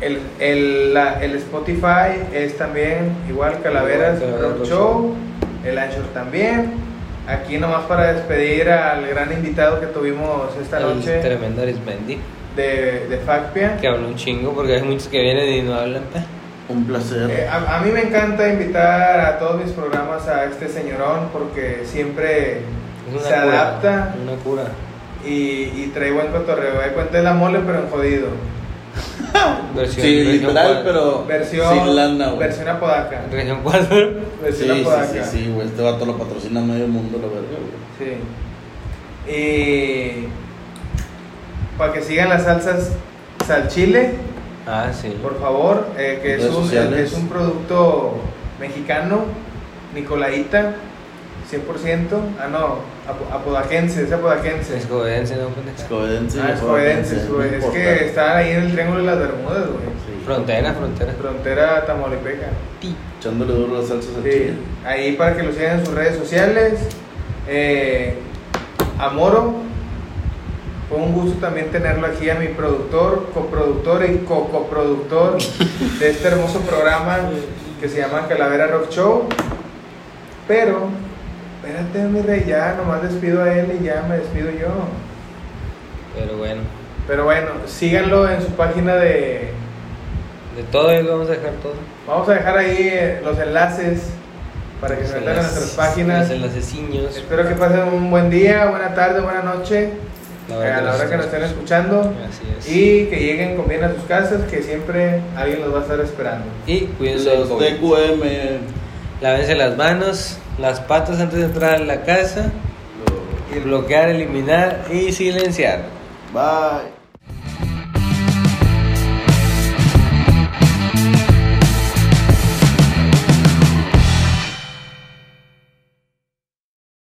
El, el, la- el Spotify es también igual Calaveras Igual, Calavera Rock Rock Show. El Anchor también. Aquí nomás para despedir al gran invitado que tuvimos esta El noche tremendo Arismendi. De, de Facpia. Que habla un chingo porque hay muchos que vienen y no hablan. Un placer. Eh, a, a mí me encanta invitar a todos mis programas a este señorón porque siempre se cura, adapta Una cura. y, y trae buen cotorreo. Ahí cuenta la mole, pero en jodido. Versión, sí, versión literal, pero Versión, sin lana, güey. versión apodaca. Región 4. Sí, Versión sí, apodaca. sí, sí, güey. Este vato lo patrocina medio mundo, la verga, güey. Sí. Y para que sigan las salsas salchile, Ah, sí. por favor, eh, que es un, sociales. es un producto mexicano, Nicolaita, 100%. Ah, no, apo- apodaquense, es apodaquense. Es jovense, ¿no? Escobedense. Ah, es güey. Es importa. que están ahí en el Triángulo de las Bermudas, güey. Sí. Frontera, frontera. Frontera Tamaulipeca. Echándole duro las salsas al Sí, chile. ahí para que lo sigan en sus redes sociales. Eh, Amoro, fue un gusto también tenerlo aquí a mi productor, coproductor y co-coproductor de este hermoso programa que se llama Calavera Rock Show. Pero, espérate, mi rey, ya nomás despido a él y ya me despido yo. Pero bueno. Pero bueno, síganlo en su página de. De todo ahí lo vamos a dejar todo. Vamos a dejar ahí eh, los enlaces para que se metan en nuestras páginas. Los enlaceciños. Espero que pasen un buen día, buena tarde, buena noche, La eh, verdad a la hora que nos estén escuchando. Así es. Y que lleguen con bien a sus casas, que siempre alguien los va a estar esperando. Y cuídense Los. DQM. Lávense las manos, las patas antes de entrar a la casa. bloquear, eliminar y silenciar. Bye.